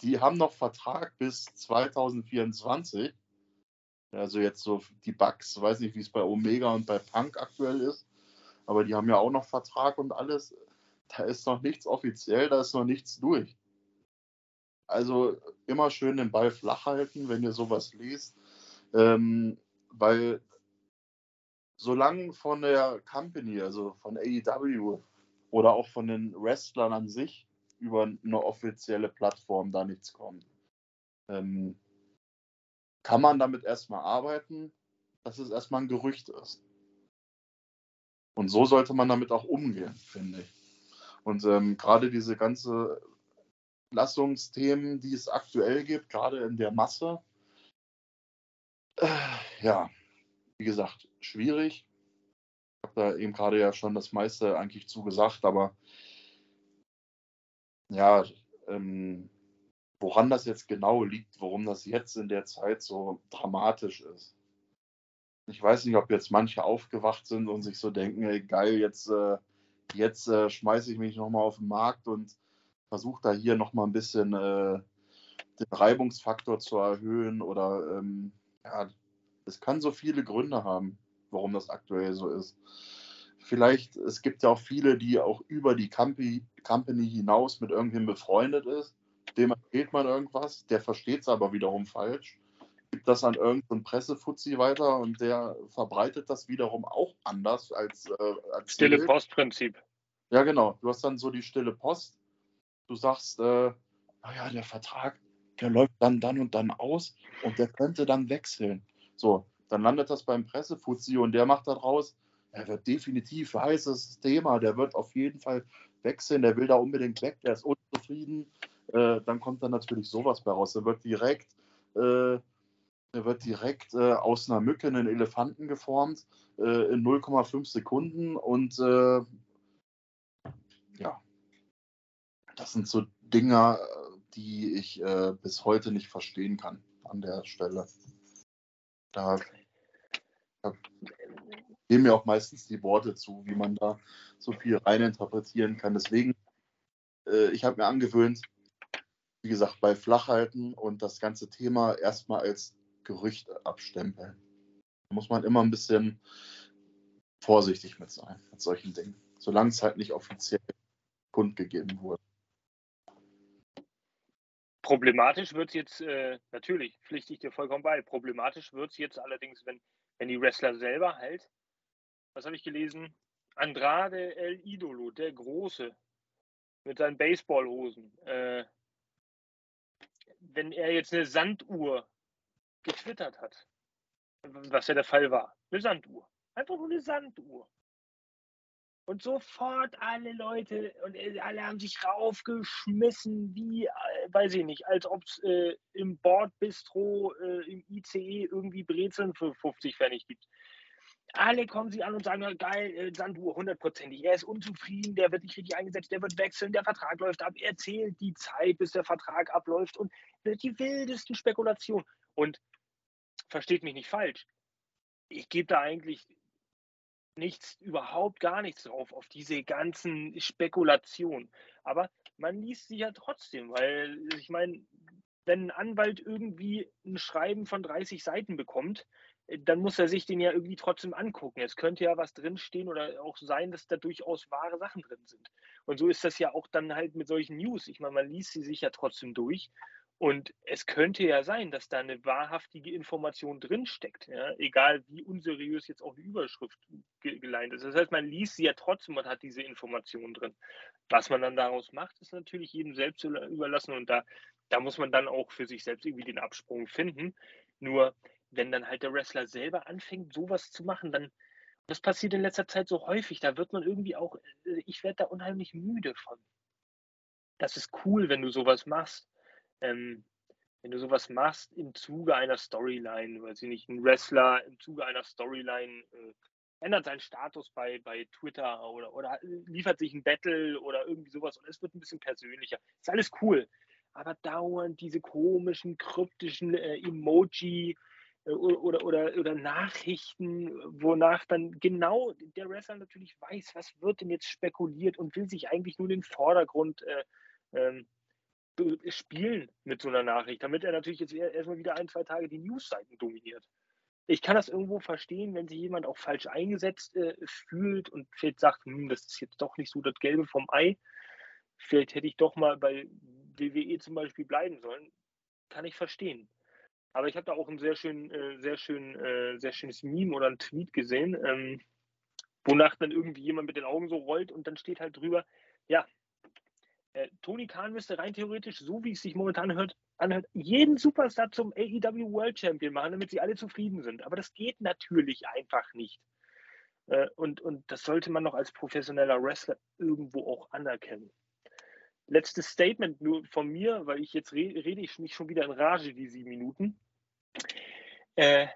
Die haben noch Vertrag bis 2024. Also jetzt so die Bugs, weiß nicht, wie es bei Omega und bei Punk aktuell ist, aber die haben ja auch noch Vertrag und alles. Da ist noch nichts offiziell, da ist noch nichts durch. Also immer schön den Ball flach halten, wenn ihr sowas liest, ähm, weil solange von der Company, also von AEW oder auch von den Wrestlern an sich über eine offizielle Plattform da nichts kommt, ähm, kann man damit erstmal arbeiten, dass es erstmal ein Gerücht ist. Und so sollte man damit auch umgehen, finde ich. Und ähm, gerade diese ganze Lassungsthemen, die es aktuell gibt, gerade in der Masse, äh, ja, wie gesagt, schwierig. Ich habe da eben gerade ja schon das meiste eigentlich zugesagt, aber ja, ähm, woran das jetzt genau liegt, warum das jetzt in der Zeit so dramatisch ist. Ich weiß nicht, ob jetzt manche aufgewacht sind und sich so denken, ey, geil, jetzt, äh, jetzt äh, schmeiße ich mich nochmal auf den Markt und versuche da hier nochmal ein bisschen äh, den Reibungsfaktor zu erhöhen oder ähm, ja, es kann so viele Gründe haben, warum das aktuell so ist. Vielleicht, es gibt ja auch viele, die auch über die Company, Company hinaus mit irgendwem befreundet ist. Dem erzählt man irgendwas, der versteht es aber wiederum falsch, gibt das an irgendeinen Pressefuzzi weiter und der verbreitet das wiederum auch anders als, äh, als Stille Postprinzip. Ja, genau. Du hast dann so die stille Post. Du sagst, äh, naja, der Vertrag, der läuft dann dann und dann aus und der könnte dann wechseln. So, dann landet das beim Pressefuzzi und der macht daraus, er wird definitiv heißes Thema, der wird auf jeden Fall wechseln, der will da unbedingt weg, der ist unzufrieden. Äh, dann kommt dann natürlich sowas bei raus. Der wird direkt, äh, wird direkt äh, aus einer Mücke einen Elefanten geformt äh, in 0,5 Sekunden und äh, ja, das sind so Dinger, die ich äh, bis heute nicht verstehen kann an der Stelle. Da, da gehen mir auch meistens die Worte zu, wie man da so viel reininterpretieren kann. Deswegen, äh, ich habe mir angewöhnt, wie gesagt, bei Flachhalten und das ganze Thema erstmal als Gerücht abstempeln. Da muss man immer ein bisschen vorsichtig mit sein, mit solchen Dingen. Solange es halt nicht offiziell kundgegeben wurde. Problematisch wird es jetzt, äh, natürlich, pflichte ich dir vollkommen bei, problematisch wird es jetzt allerdings, wenn, wenn die Wrestler selber halt, was habe ich gelesen? Andrade El Idolo, der Große, mit seinen Baseballhosen. Äh, wenn er jetzt eine Sanduhr getwittert hat, was ja der Fall war, eine Sanduhr, einfach nur eine Sanduhr, und sofort alle Leute und äh, alle haben sich raufgeschmissen, wie, äh, weiß ich nicht, als ob es äh, im Bordbistro, äh, im ICE irgendwie Brezeln für 50 Pfennig gibt. Alle kommen sie an und sagen, geil, äh, Sanduhr, hundertprozentig. Er ist unzufrieden, der wird nicht richtig eingesetzt, der wird wechseln, der Vertrag läuft ab. Er zählt die Zeit, bis der Vertrag abläuft und die wildesten Spekulationen. Und versteht mich nicht falsch, ich gebe da eigentlich nichts, überhaupt gar nichts drauf, auf diese ganzen Spekulationen. Aber man liest sie ja trotzdem, weil ich meine, wenn ein Anwalt irgendwie ein Schreiben von 30 Seiten bekommt, äh, dann muss er sich den ja irgendwie trotzdem angucken. Es könnte ja was drinstehen oder auch sein, dass da durchaus wahre Sachen drin sind. Und so ist das ja auch dann halt mit solchen News. Ich meine, man liest sie sich ja trotzdem durch und es könnte ja sein, dass da eine wahrhaftige Information drinsteckt, ja? egal wie unseriös jetzt auch die Überschrift ge geleint ist. Das heißt, man liest sie ja trotzdem und hat diese Information drin. Was man dann daraus macht, ist natürlich jedem selbst überlassen und da, da muss man dann auch für sich selbst irgendwie den Absprung finden. Nur wenn dann halt der Wrestler selber anfängt, sowas zu machen, dann, das passiert in letzter Zeit so häufig, da wird man irgendwie auch, äh, ich werde da unheimlich müde von. Das ist cool, wenn du sowas machst ähm, wenn du sowas machst im Zuge einer Storyline, weiß ich nicht, ein Wrestler im Zuge einer Storyline äh, ändert seinen Status bei, bei Twitter oder, oder liefert sich ein Battle oder irgendwie sowas und es wird ein bisschen persönlicher. Ist alles cool. Aber dauernd diese komischen, kryptischen äh, Emoji äh, oder, oder, oder Nachrichten, wonach dann genau der Wrestler natürlich weiß, was wird denn jetzt spekuliert und will sich eigentlich nur den Vordergrund äh, ähm, spielen mit so einer Nachricht, damit er natürlich jetzt erstmal wieder ein, zwei Tage die Newsseiten dominiert. Ich kann das irgendwo verstehen, wenn sich jemand auch falsch eingesetzt äh, fühlt und vielleicht sagt, hm, das ist jetzt doch nicht so das Gelbe vom Ei. Vielleicht hätte ich doch mal bei WWE zum Beispiel bleiben sollen. Kann ich verstehen. Aber ich habe da auch ein sehr schön, äh, sehr schön, äh, sehr schönes Meme oder ein Tweet gesehen, ähm, wonach dann irgendwie jemand mit den Augen so rollt und dann steht halt drüber, ja, äh, Tony Khan müsste rein theoretisch, so wie es sich momentan hört, anhört, jeden Superstar zum AEW World Champion machen, damit sie alle zufrieden sind. Aber das geht natürlich einfach nicht. Äh, und, und das sollte man noch als professioneller Wrestler irgendwo auch anerkennen. Letztes Statement nur von mir, weil ich jetzt re rede ich mich schon wieder in Rage, die sieben Minuten. Äh,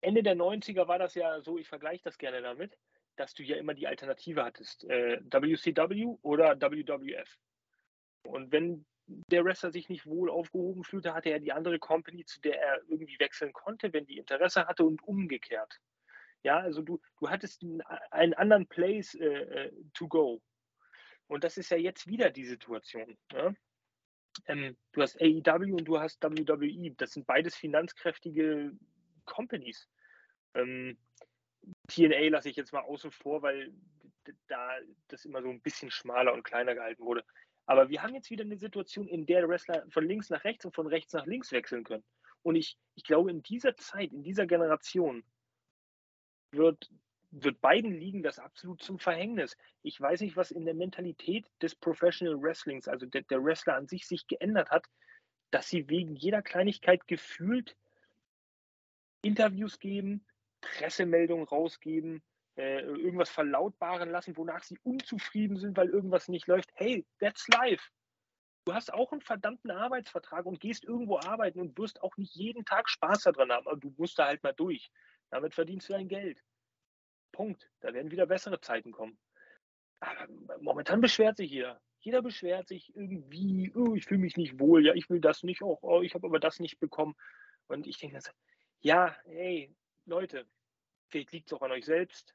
Ende der 90er war das ja so, ich vergleiche das gerne damit dass du ja immer die Alternative hattest, äh, WCW oder WWF. Und wenn der Wrestler sich nicht wohl aufgehoben fühlte, hatte er die andere Company, zu der er irgendwie wechseln konnte, wenn die Interesse hatte und umgekehrt. Ja, also du, du hattest einen, anderen Place äh, äh to go. Und das ist ja jetzt wieder die Situation. Ja? Ähm, du hast AEW und du hast WWE. Das sind beides finanzkräftige Companies. Ähm, TNA lasse ich jetzt mal außen vor, weil da das immer so ein bisschen schmaler und kleiner gehalten wurde. Aber wir haben jetzt wieder eine Situation, in der Wrestler von links nach rechts und von rechts nach links wechseln können. Und ich, ich glaube, in dieser Zeit, in dieser Generation wird, wird beiden Ligen das absolut zum Verhängnis. Ich weiß nicht, was in der Mentalität des Professional Wrestlings, also der, der Wrestler an sich, sich geändert hat, dass sie wegen jeder Kleinigkeit gefühlt Interviews geben, Pressemeldungen rausgeben, äh, irgendwas verlautbaren lassen, wonach sie unzufrieden sind, weil irgendwas nicht läuft. Hey, that's life. Du hast auch einen verdammten Arbeitsvertrag und gehst irgendwo arbeiten und wirst auch nicht jeden Tag Spaß daran haben, aber du musst da halt mal durch. Damit verdienst du dein Geld. Punkt. Da werden wieder bessere Zeiten kommen. Aber momentan beschwert sich jeder. Jeder beschwert sich irgendwie, oh, ich fühle mich nicht wohl, ja, ich will das nicht, oh, oh ich habe aber das nicht bekommen. Und ich denke, ja, hey, Leute, vielleicht liegt es auch an euch selbst.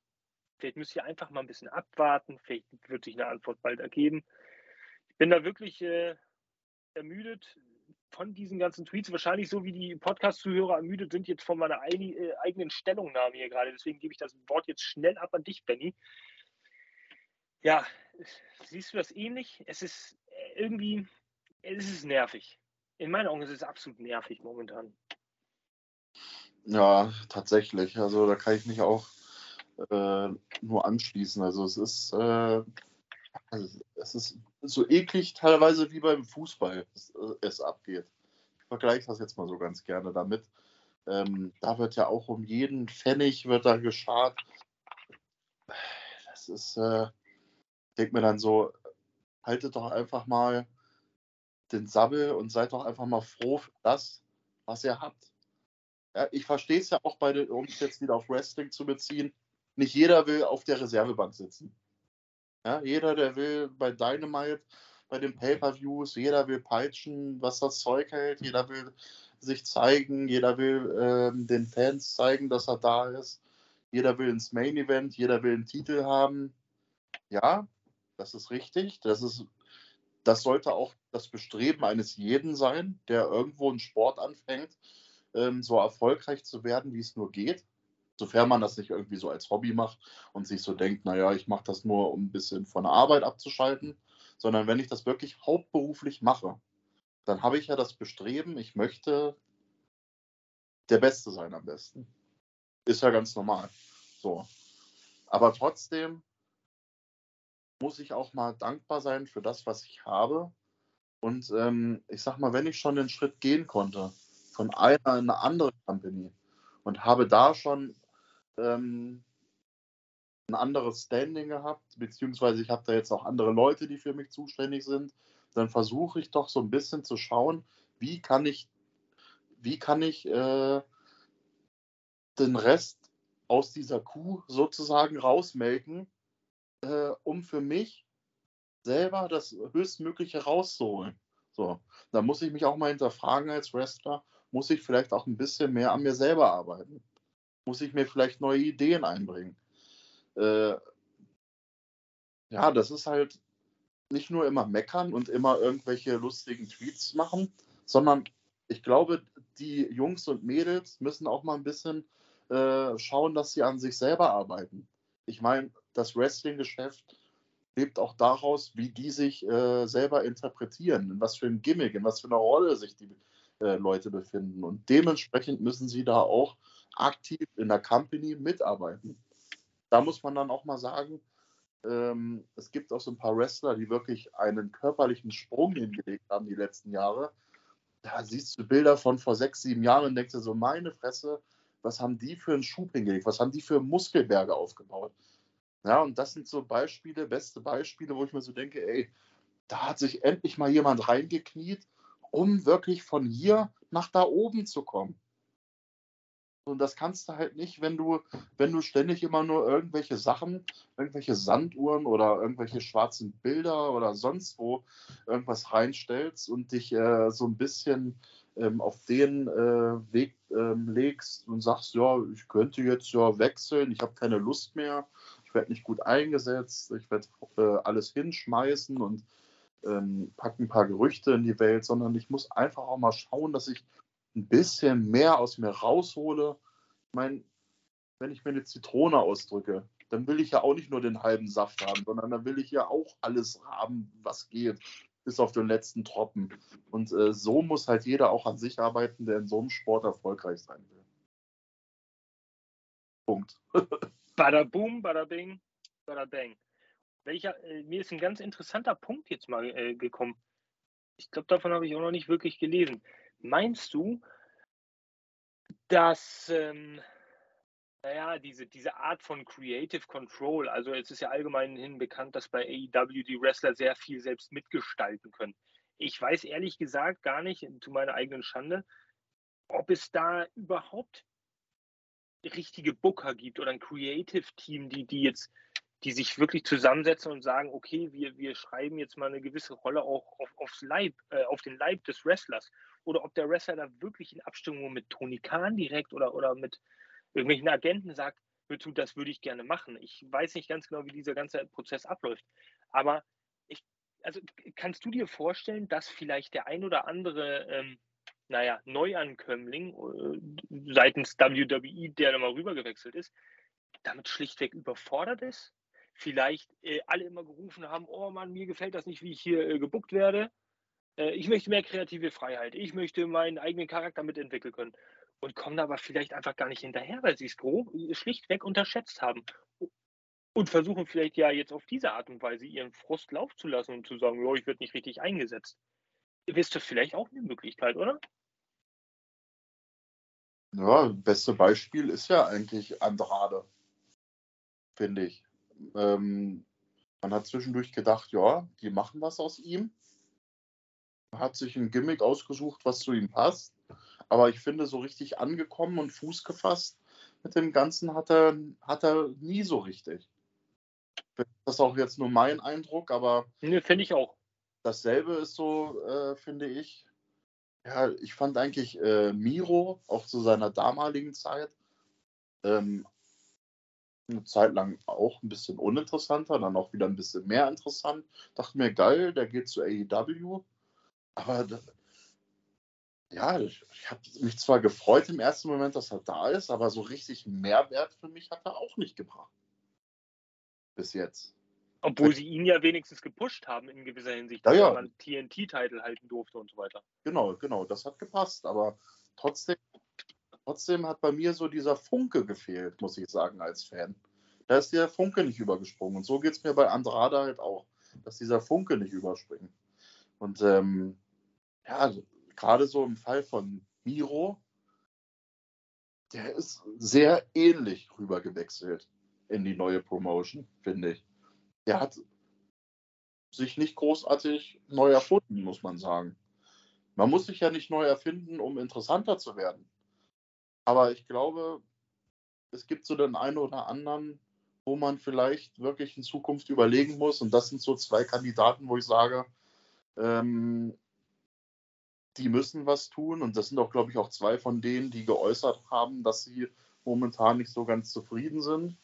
Vielleicht müsst ihr einfach mal ein bisschen abwarten. Vielleicht wird sich eine Antwort bald ergeben. Ich bin da wirklich äh, ermüdet von diesen ganzen Tweets. Wahrscheinlich so wie die Podcast-Zuhörer ermüdet sind jetzt von meiner äh, eigenen Stellungnahme hier gerade. Deswegen gebe ich das Wort jetzt schnell ab an dich, Benny. Ja, siehst du das ähnlich? Es ist äh, irgendwie, es ist nervig. In meinen Augen ist es absolut nervig momentan. Ja, tatsächlich. Also da kann ich mich auch äh, nur anschließen. Also es ist, äh, also es ist so eklig teilweise wie beim Fußball es, äh, es abgeht. Ich vergleiche das jetzt mal so ganz gerne damit. Ähm, da wird ja auch um jeden Pfennig wird da geschart. Das ist, äh, ich denke mir dann so, haltet doch einfach mal den Sabbel und seid doch einfach mal froh für das, was ihr habt. Ich verstehe es ja auch bei den, um es jetzt wieder auf Wrestling zu beziehen, nicht jeder will auf der Reservebank sitzen. Ja, jeder, der will bei Dynamite, bei den Pay-Per-Views, jeder will peitschen, was das Zeug hält, jeder will sich zeigen, jeder will ähm, den Fans zeigen, dass er da ist, jeder will ins Main Event, jeder will einen Titel haben. Ja, das ist richtig. Das ist, das sollte auch das Bestreben eines jeden sein, der irgendwo einen Sport anfängt, ähm, so erfolgreich zu werden, wie es nur geht sofern man das nicht irgendwie so als Hobby macht und sich so denkt, naja, ich mache das nur, um ein bisschen von der Arbeit abzuschalten, sondern wenn ich das wirklich hauptberuflich mache, dann habe ich ja das Bestreben, ich möchte der Beste sein am besten. Ist ja ganz normal. So. Aber trotzdem muss ich auch mal dankbar sein für das, was ich habe. Und ähm, ich sag mal, wenn ich schon den Schritt gehen konnte, von einer in eine andere Company und habe da schon ähm, ein anderes Standing gehabt, beziehungsweise ich habe da jetzt auch andere Leute, die für mich zuständig sind, dann versuche ich doch so ein bisschen zu schauen, wie kann ich, wie kann ich äh, den Rest aus dieser Kuh sozusagen rausmelken, äh, um für mich selber das Höchstmögliche rauszuholen. So, da muss ich mich auch mal hinterfragen als Wrestler, muss ich vielleicht auch ein bisschen mehr an mir selber arbeiten muss ich mir vielleicht neue Ideen einbringen. Äh, ja, das ist halt nicht nur immer meckern und immer irgendwelche lustigen Tweets machen, sondern ich glaube, die Jungs und Mädels müssen auch mal ein bisschen äh, schauen, dass sie an sich selber arbeiten. Ich meine, das Wrestling-Geschäft lebt auch daraus, wie die sich äh, selber interpretieren, in was für ein Gimmick, in was für einer Rolle sich die äh, Leute befinden. Und dementsprechend müssen sie da auch aktiv in der Company mitarbeiten. Da muss man dann auch mal sagen, ähm, es gibt auch so ein paar Wrestler, die wirklich einen körperlichen Sprung hingelegt haben die letzten Jahre. Da siehst du Bilder von vor sechs, sieben Jahren und denkst dir so, meine Fresse, was haben die für einen Schub hingelegt? Was haben die für Muskelberge aufgebaut? Ja, und das sind so Beispiele, beste Beispiele, wo ich mir so denke, ey, da hat sich endlich mal jemand reingekniet, um wirklich von hier nach da oben zu kommen. Und das kannst du halt nicht, wenn du, wenn du ständig immer nur irgendwelche Sachen, irgendwelche Sanduhren oder irgendwelche schwarzen Bilder oder sonst wo irgendwas reinstellst und dich äh, so ein bisschen ähm, auf den äh, Weg ähm, legst und sagst, ja, ich könnte jetzt ja wechseln, ich habe keine Lust mehr, ich werde nicht gut eingesetzt, ich werde äh, alles hinschmeißen und ähm, packe ein paar Gerüchte in die Welt, sondern ich muss einfach auch mal schauen, dass ich ein bisschen mehr aus mir raushole. Ich meine, wenn ich mir eine Zitrone ausdrücke, dann will ich ja auch nicht nur den halben Saft haben, sondern dann will ich ja auch alles haben, was geht, bis auf den letzten Tropfen. Und äh, so muss halt jeder auch an sich arbeiten, der in so einem Sport erfolgreich sein will. Punkt. bada boom, bada bing, bada bang. Welcher, äh, mir ist ein ganz interessanter Punkt jetzt mal äh, gekommen. Ich glaube, davon habe ich auch noch nicht wirklich gelesen. Meinst du, dass, ähm, naja, diese, diese Art von Creative Control, also es ist ja allgemein hin bekannt, dass bei AEW die Wrestler sehr viel selbst mitgestalten können. Ich weiß ehrlich gesagt gar nicht, zu meiner eigenen Schande, ob es da überhaupt richtige Booker gibt oder ein Creative Team, die, die jetzt, die sich wirklich zusammensetzen und sagen, okay, wir, wir schreiben jetzt mal eine gewisse Rolle auch auf, aufs Leib, äh, auf den Leib des Wrestlers oder ob der Wrestler da wirklich in Abstimmung mit Tony Khan direkt oder, oder mit irgendwelchen Agenten sagt, du, das würde ich gerne machen. Ich weiß nicht ganz genau, wie dieser ganze Prozess abläuft. Aber ich, also kannst du dir vorstellen, dass vielleicht der ein oder andere, ähm, naja, Neuankömmling äh, seitens WWE, der da mal rübergewechselt ist, damit schlichtweg überfordert ist? Vielleicht äh, alle immer gerufen haben, oh Mann, mir gefällt das nicht, wie ich hier äh, gebuckt werde. Äh, ich möchte mehr kreative Freiheit. Ich möchte meinen eigenen Charakter mitentwickeln können. Und kommen aber vielleicht einfach gar nicht hinterher, weil sie es grob, schlichtweg unterschätzt haben. Und versuchen vielleicht ja jetzt auf diese Art und Weise ihren Frust laufen zu lassen und zu sagen, oh, ich werde nicht richtig eingesetzt. Ist das vielleicht auch eine Möglichkeit, oder? Ja, beste Beispiel ist ja eigentlich Andrade, finde ich. Ähm, man hat zwischendurch gedacht, ja, die machen was aus ihm hat sich ein Gimmick ausgesucht, was zu ihm passt. Aber ich finde, so richtig angekommen und Fuß gefasst mit dem Ganzen hat er, hat er nie so richtig. Das ist auch jetzt nur mein Eindruck, aber. Ne, finde ich auch. Dasselbe ist so, äh, finde ich. Ja, ich fand eigentlich äh, Miro auch zu seiner damaligen Zeit ähm, eine Zeit lang auch ein bisschen uninteressanter, dann auch wieder ein bisschen mehr interessant. Dachte mir, geil, der geht zu AEW aber ja, ich, habe mich zwar gefreut im ersten Moment, dass er da ist, aber so richtig Mehrwert für mich hat er auch nicht gebracht. Bis jetzt. Obwohl sie ihn ja wenigstens gepusht haben in gewisser Hinsicht, dass ja, ja. man TNT-Titel halten durfte und so weiter. Genau, genau, das hat gepasst. Aber trotzdem, trotzdem hat bei mir so dieser Funke gefehlt, muss ich sagen, als Fan. Da ist der Funke nicht übergesprungen. Und so geht es mir bei Andrada halt auch, dass dieser Funke nicht überspringt. Und ähm, ja, also, gerade so im Fall von Miro, der ist sehr ähnlich rübergewechselt in die neue Promotion, finde ich. Der hat sich nicht großartig neu erfunden, muss man sagen. Man muss sich ja nicht neu erfinden, um interessanter zu werden. Aber ich glaube, es gibt so den einen oder anderen, wo man vielleicht wirklich in Zukunft überlegen muss. Und das sind so zwei Kandidaten, wo ich sage, ähm, die müssen was tun. Und das sind auch, glaube ich, auch zwei von denen, die geäußert haben, dass sie momentan nicht so ganz zufrieden sind.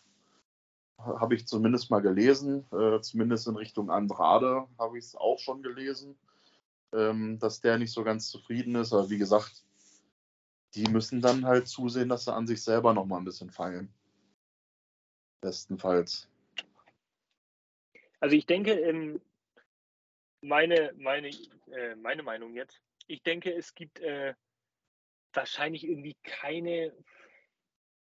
Habe ich zumindest mal gelesen, äh, zumindest in Richtung Andrade habe ich es auch schon gelesen, ähm, dass der nicht so ganz zufrieden ist. Aber wie gesagt, die müssen dann halt zusehen, dass sie an sich selber noch mal ein bisschen feilen. Bestenfalls. Also ich denke, ähm, meine, meine, äh, meine Meinung jetzt. Ich denke, es gibt äh, wahrscheinlich irgendwie keine,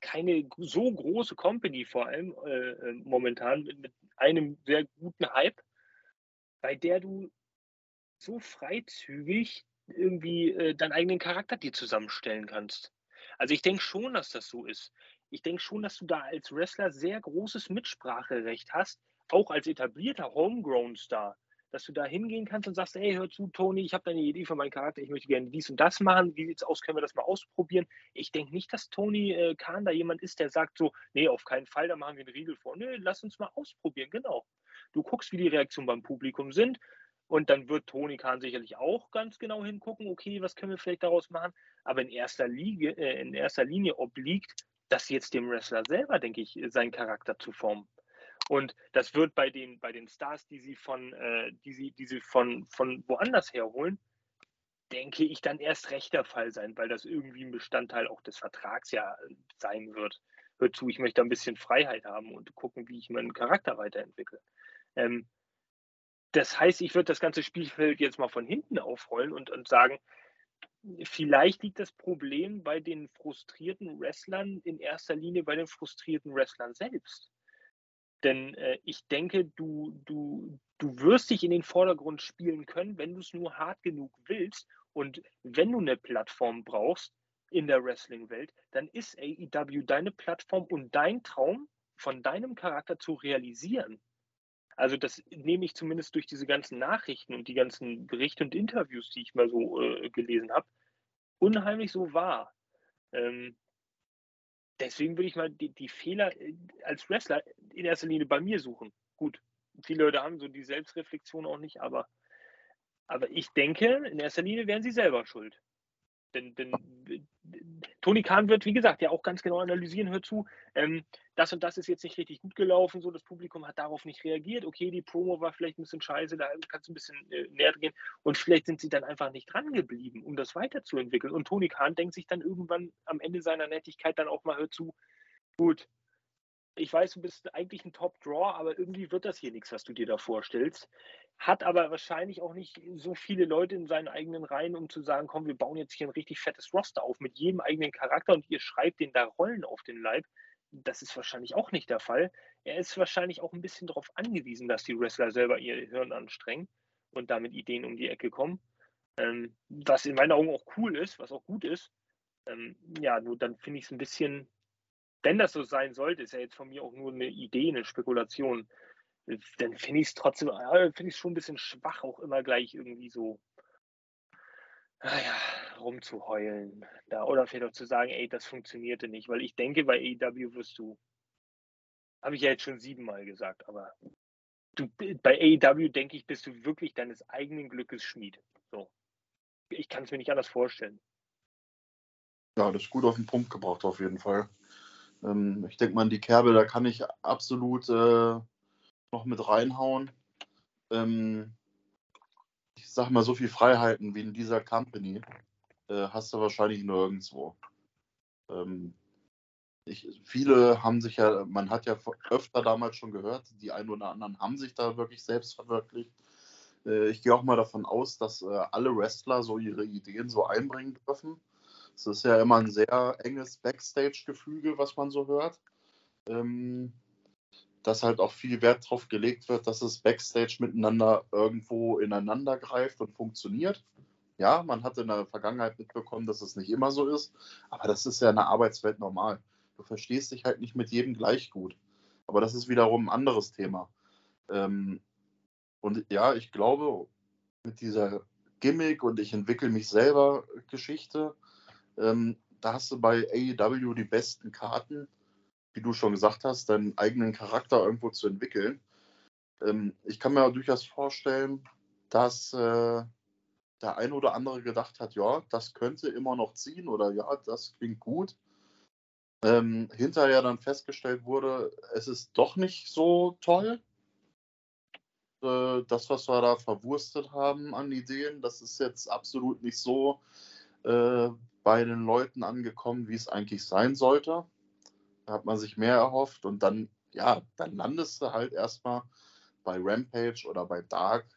keine so große Company vor allem äh, momentan mit, einem sehr guten Hype, bei der du so freizügig irgendwie äh, deinen eigenen Charakter dir zusammenstellen kannst. Also ich denke schon, dass das so ist. Ich denke schon, dass du da als Wrestler sehr großes Mitspracherecht hast, auch als etablierter Homegrown-Star dass du da hingehen kannst und sagst, hey, hör zu, Toni, ich habe da eine Idee für meinen Charakter, ich möchte gerne dies und das machen, wie sieht es aus, können wir das mal ausprobieren? Ich denke nicht, dass Toni äh, Kahn da jemand ist, der sagt so, nee, auf keinen Fall, da machen wir einen Riegel vor. Nee, lass uns mal ausprobieren, genau. Du guckst, wie die Reaktionen beim Publikum sind und dann wird Toni Kahn sicherlich auch ganz genau hingucken, okay, was können wir vielleicht daraus machen, aber in erster, Linie, äh, in erster Linie obliegt das jetzt dem Wrestler selber, denke ich, seinen Charakter zu formen. Und das wird bei den, bei den Stars, die sie von, äh, die sie, die sie von, von woanders herholen, denke ich, dann erst recht der Fall sein, weil das irgendwie ein Bestandteil auch des Vertrags ja sein wird. Hör zu, ich möchte ein bisschen Freiheit haben und gucken, wie ich meinen Charakter weiterentwickle. Ähm, das heißt, ich würde das ganze Spielfeld jetzt mal von hinten aufrollen und, und sagen, vielleicht liegt das Problem bei den frustrierten Wrestlern in erster Linie bei den frustrierten Wrestlern selbst. Denn äh, ich denke, du, du, du wirst dich in den Vordergrund spielen können, wenn du es nur hart genug willst. Und wenn du eine Plattform brauchst in der Wrestling-Welt, dann ist AEW deine Plattform und dein Traum von deinem Charakter zu realisieren. Also das nehme ich zumindest durch diese ganzen Nachrichten und die ganzen Berichte und Interviews, die ich mal so äh, gelesen habe, unheimlich so wahr. Ähm, deswegen würde ich mal die, die, Fehler äh, als Wrestler in erster Linie bei mir suchen. Gut, viele Leute haben so die Selbstreflexion auch nicht, aber, aber ich denke, in erster Linie wären sie selber schuld. Denn, denn Toni Kahn wird, wie gesagt, ja auch ganz genau analysieren, hör zu, ähm, das und das ist jetzt nicht richtig gut gelaufen, so das Publikum hat darauf nicht reagiert, okay, die Promo war vielleicht ein bisschen scheiße, da kannst du ein bisschen äh, näher gehen und vielleicht sind sie dann einfach nicht dran geblieben, um das weiterzuentwickeln. Und Toni Kahn denkt sich dann irgendwann am Ende seiner Nettigkeit dann auch mal, hör zu, gut, ich weiß, du bist eigentlich ein Top-Draw, aber irgendwie wird das hier nichts, was du dir da vorstellst. Hat aber wahrscheinlich auch nicht so viele Leute in seinen eigenen Reihen, um zu sagen, komm, wir bauen jetzt hier ein richtig fettes Roster auf mit jedem eigenen Charakter und ihr schreibt den da Rollen auf den Leib. Das ist wahrscheinlich auch nicht der Fall. Er ist wahrscheinlich auch ein bisschen darauf angewiesen, dass die Wrestler selber ihr Hirn anstrengen und damit Ideen um die Ecke kommen. Ähm, was in meinen Augen auch cool ist, was auch gut ist. Ähm, ja, nur dann finde ich es ein bisschen, wenn das so sein sollte, ist ja jetzt von mir auch nur eine Idee, eine Spekulation, dann finde ich es trotzdem, finde ich schon ein bisschen schwach, auch immer gleich irgendwie so, naja, rumzuheulen. Da, oder vielleicht auch zu sagen, ey, das funktionierte nicht, weil ich denke, bei AEW wirst du, habe ich ja jetzt schon siebenmal gesagt, aber du, bei AEW, denke ich, bist du wirklich deines eigenen Glückes Schmied. So. Ich kann es mir nicht anders vorstellen. Ja, das ist gut auf den Punkt gebracht, auf jeden Fall. Ähm, ich denke mal, die Kerbe, da kann ich absolut äh, noch mit reinhauen. Ähm, ich sag mal, so viel Freiheiten wie in dieser Company äh, hast du wahrscheinlich nirgendwo. Ähm, ich, viele haben sich ja, man hat ja öfter damals schon gehört, die einen oder anderen haben sich da wirklich selbst verwirklicht. Äh, ich gehe auch mal davon aus, dass äh, alle Wrestler so ihre Ideen so einbringen dürfen. Es ist ja immer ein sehr enges Backstage-Gefüge, was man so hört. Ähm, dass halt auch viel Wert darauf gelegt wird, dass es Backstage miteinander irgendwo ineinander greift und funktioniert. Ja, man hat in der Vergangenheit mitbekommen, dass es nicht immer so ist, aber das ist ja in der Arbeitswelt normal. Du verstehst dich halt nicht mit jedem gleich gut. Aber das ist wiederum ein anderes Thema. Ähm, und ja, ich glaube, mit dieser Gimmick und ich entwickle mich selber Geschichte, ähm, da hast du bei AEW die besten Karten wie du schon gesagt hast, deinen eigenen Charakter irgendwo zu entwickeln. Ähm, ich kann mir durchaus vorstellen, dass äh, der ein oder andere gedacht hat, ja, das könnte immer noch ziehen oder ja, das klingt gut. Ähm, hinterher dann festgestellt wurde, es ist doch nicht so toll. Äh, das, was wir da verwurstet haben an Ideen, das ist jetzt absolut nicht so äh, bei den Leuten angekommen, wie es eigentlich sein sollte. Da hat man sich mehr erhofft und dann, ja, dann landest du halt erstmal bei Rampage oder bei Dark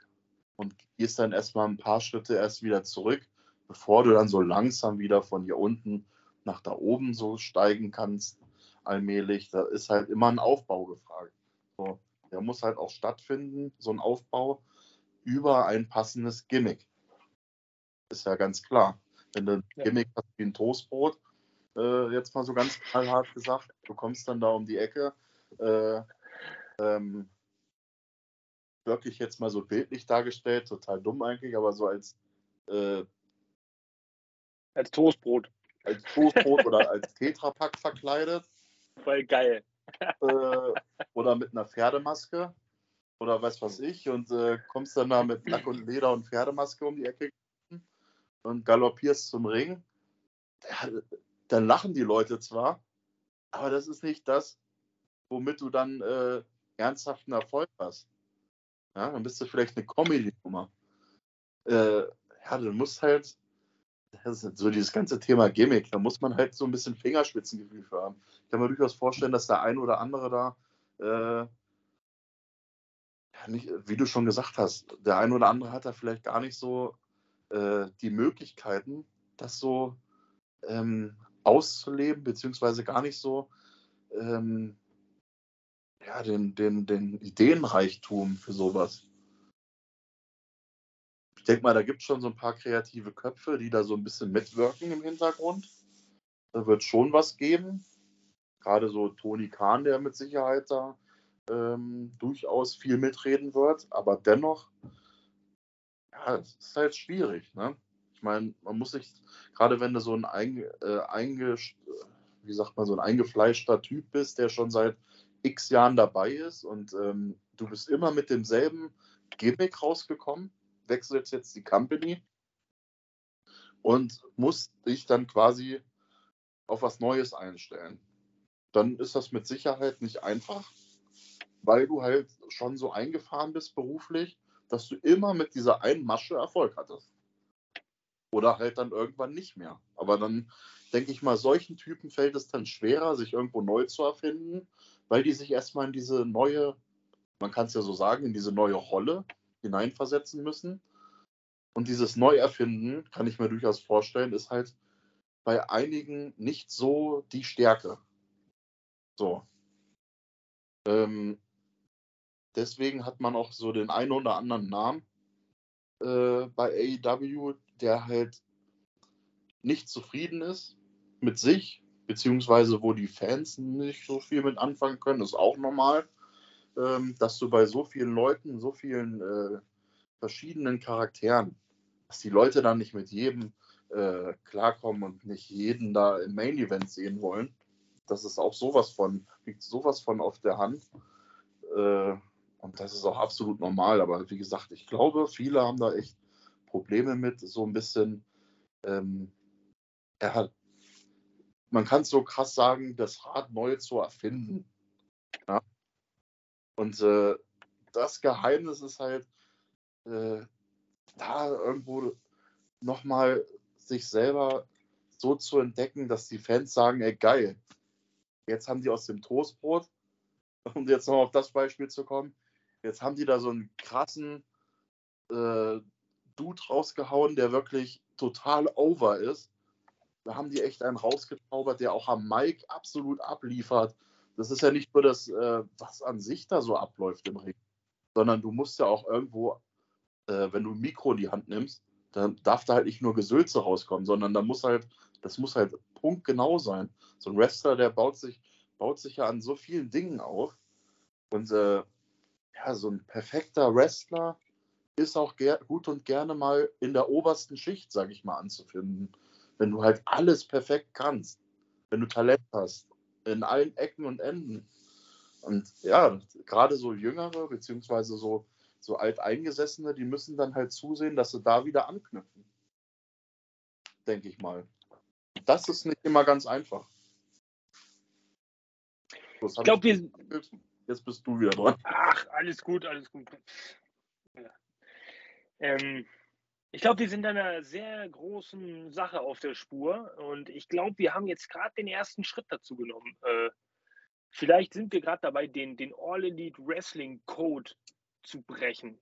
und gehst dann erstmal ein paar Schritte erst wieder zurück, bevor du dann so langsam wieder von hier unten nach da oben so steigen kannst, allmählich. Da ist halt immer ein Aufbau gefragt. So, der muss halt auch stattfinden, so ein Aufbau über ein passendes Gimmick. Ist ja ganz klar. Wenn du ein ja. Gimmick hast wie ein Toastbrot, äh, jetzt mal so ganz knallhart gesagt. Du kommst dann da um die Ecke. Äh, ähm, wirklich jetzt mal so bildlich dargestellt, total dumm eigentlich, aber so als äh, als Toastbrot. Als Toastbrot oder als Tetrapack verkleidet. Voll geil. Äh, oder mit einer Pferdemaske oder weiß was ich und äh, kommst dann da mit Lack und Leder und Pferdemaske um die Ecke und galoppierst zum Ring. Dann lachen die Leute zwar, aber das ist nicht das, womit du dann äh, ernsthaften Erfolg hast. Ja, dann bist du vielleicht eine Comedy-Nummer. Äh, ja, du musst halt, das ist so dieses ganze Thema Gimmick, da muss man halt so ein bisschen Fingerspitzengefühl für haben. Ich kann mir durchaus vorstellen, dass der ein oder andere da, äh, nicht, wie du schon gesagt hast, der ein oder andere hat da vielleicht gar nicht so äh, die Möglichkeiten, das so ähm, auszuleben, beziehungsweise gar nicht so ähm, ja, den, den, den Ideenreichtum für sowas. Ich denke mal, da gibt es schon so ein paar kreative Köpfe, die da so ein bisschen mitwirken im Hintergrund. Da wird schon was geben. Gerade so Toni Kahn, der mit Sicherheit da ähm, durchaus viel mitreden wird. Aber dennoch, ja, ist halt schwierig. Ne? Ich meine, man muss sich, gerade wenn du so ein, einge, äh, einge, wie sagt man, so ein eingefleischter Typ bist, der schon seit x Jahren dabei ist und ähm, du bist immer mit demselben Gimmick rausgekommen, wechselst jetzt die Company und musst dich dann quasi auf was Neues einstellen. Dann ist das mit Sicherheit nicht einfach, weil du halt schon so eingefahren bist beruflich, dass du immer mit dieser einen Masche Erfolg hattest. Oder halt dann irgendwann nicht mehr. Aber dann denke ich mal, solchen Typen fällt es dann schwerer, sich irgendwo neu zu erfinden weil die sich erstmal in diese neue, man kann es ja so sagen, in diese neue Rolle hineinversetzen müssen. Und dieses Neuerfinden, kann ich mir durchaus vorstellen, ist halt bei einigen nicht so die Stärke. So. Ähm, deswegen hat man auch so den einen oder anderen Namen äh, bei AEW, der halt nicht zufrieden ist mit sich, beziehungsweise wo die Fans nicht so viel mit anfangen können, ist auch normal, ähm, dass du bei so vielen Leuten, so vielen äh, verschiedenen Charakteren, dass die Leute dann nicht mit jedem äh, klarkommen und nicht jeden da im Main Event sehen wollen. Das ist auch sowas von, liegt sowas von auf der Hand. Äh, und das ist auch absolut normal. Aber wie gesagt, ich glaube, viele haben da echt Probleme mit, so ein bisschen ähm, ja, man kann so krass sagen, das Rad neu zu erfinden. Ja? Und äh, das Geheimnis ist halt, äh, da irgendwo nochmal sich selber so zu entdecken, dass die Fans sagen, ey geil, jetzt haben die aus dem Toastbrot, um jetzt noch auf das Beispiel zu kommen, jetzt haben die da so einen krassen äh, Dude rausgehauen, der wirklich total over ist da haben die echt einen rausgezaubert, der auch am Mic absolut abliefert. Das ist ja nicht nur das, äh, was an sich da so abläuft im Ring, sondern du musst ja auch irgendwo, äh, wenn du ein Mikro in die Hand nimmst, dann darf da halt nicht nur Gesülze rauskommen, sondern da muss halt, das muss halt punktgenau sein. So ein Wrestler, der baut sich, baut sich ja an so vielen Dingen auf. Und äh, ja, so ein perfekter Wrestler ist auch gut und gerne mal in der obersten Schicht, sage ich mal, anzufinden wenn du halt alles perfekt kannst, wenn du Talent hast, in allen Ecken und Enden. Und ja, gerade so Jüngere, beziehungsweise so, so Alteingesessene, die müssen dann halt zusehen, dass sie da wieder anknüpfen. Denke ich mal. Das ist nicht immer ganz einfach. ich glaube, wir. Jetzt bist du wieder dran. Ach, alles gut, alles gut. Ja. Ähm, ich glaube, wir sind einer sehr großen Sache auf der Spur und ich glaube, wir haben jetzt gerade den ersten Schritt dazu genommen. Äh, vielleicht sind wir gerade dabei, den, den All Elite Wrestling Code zu brechen.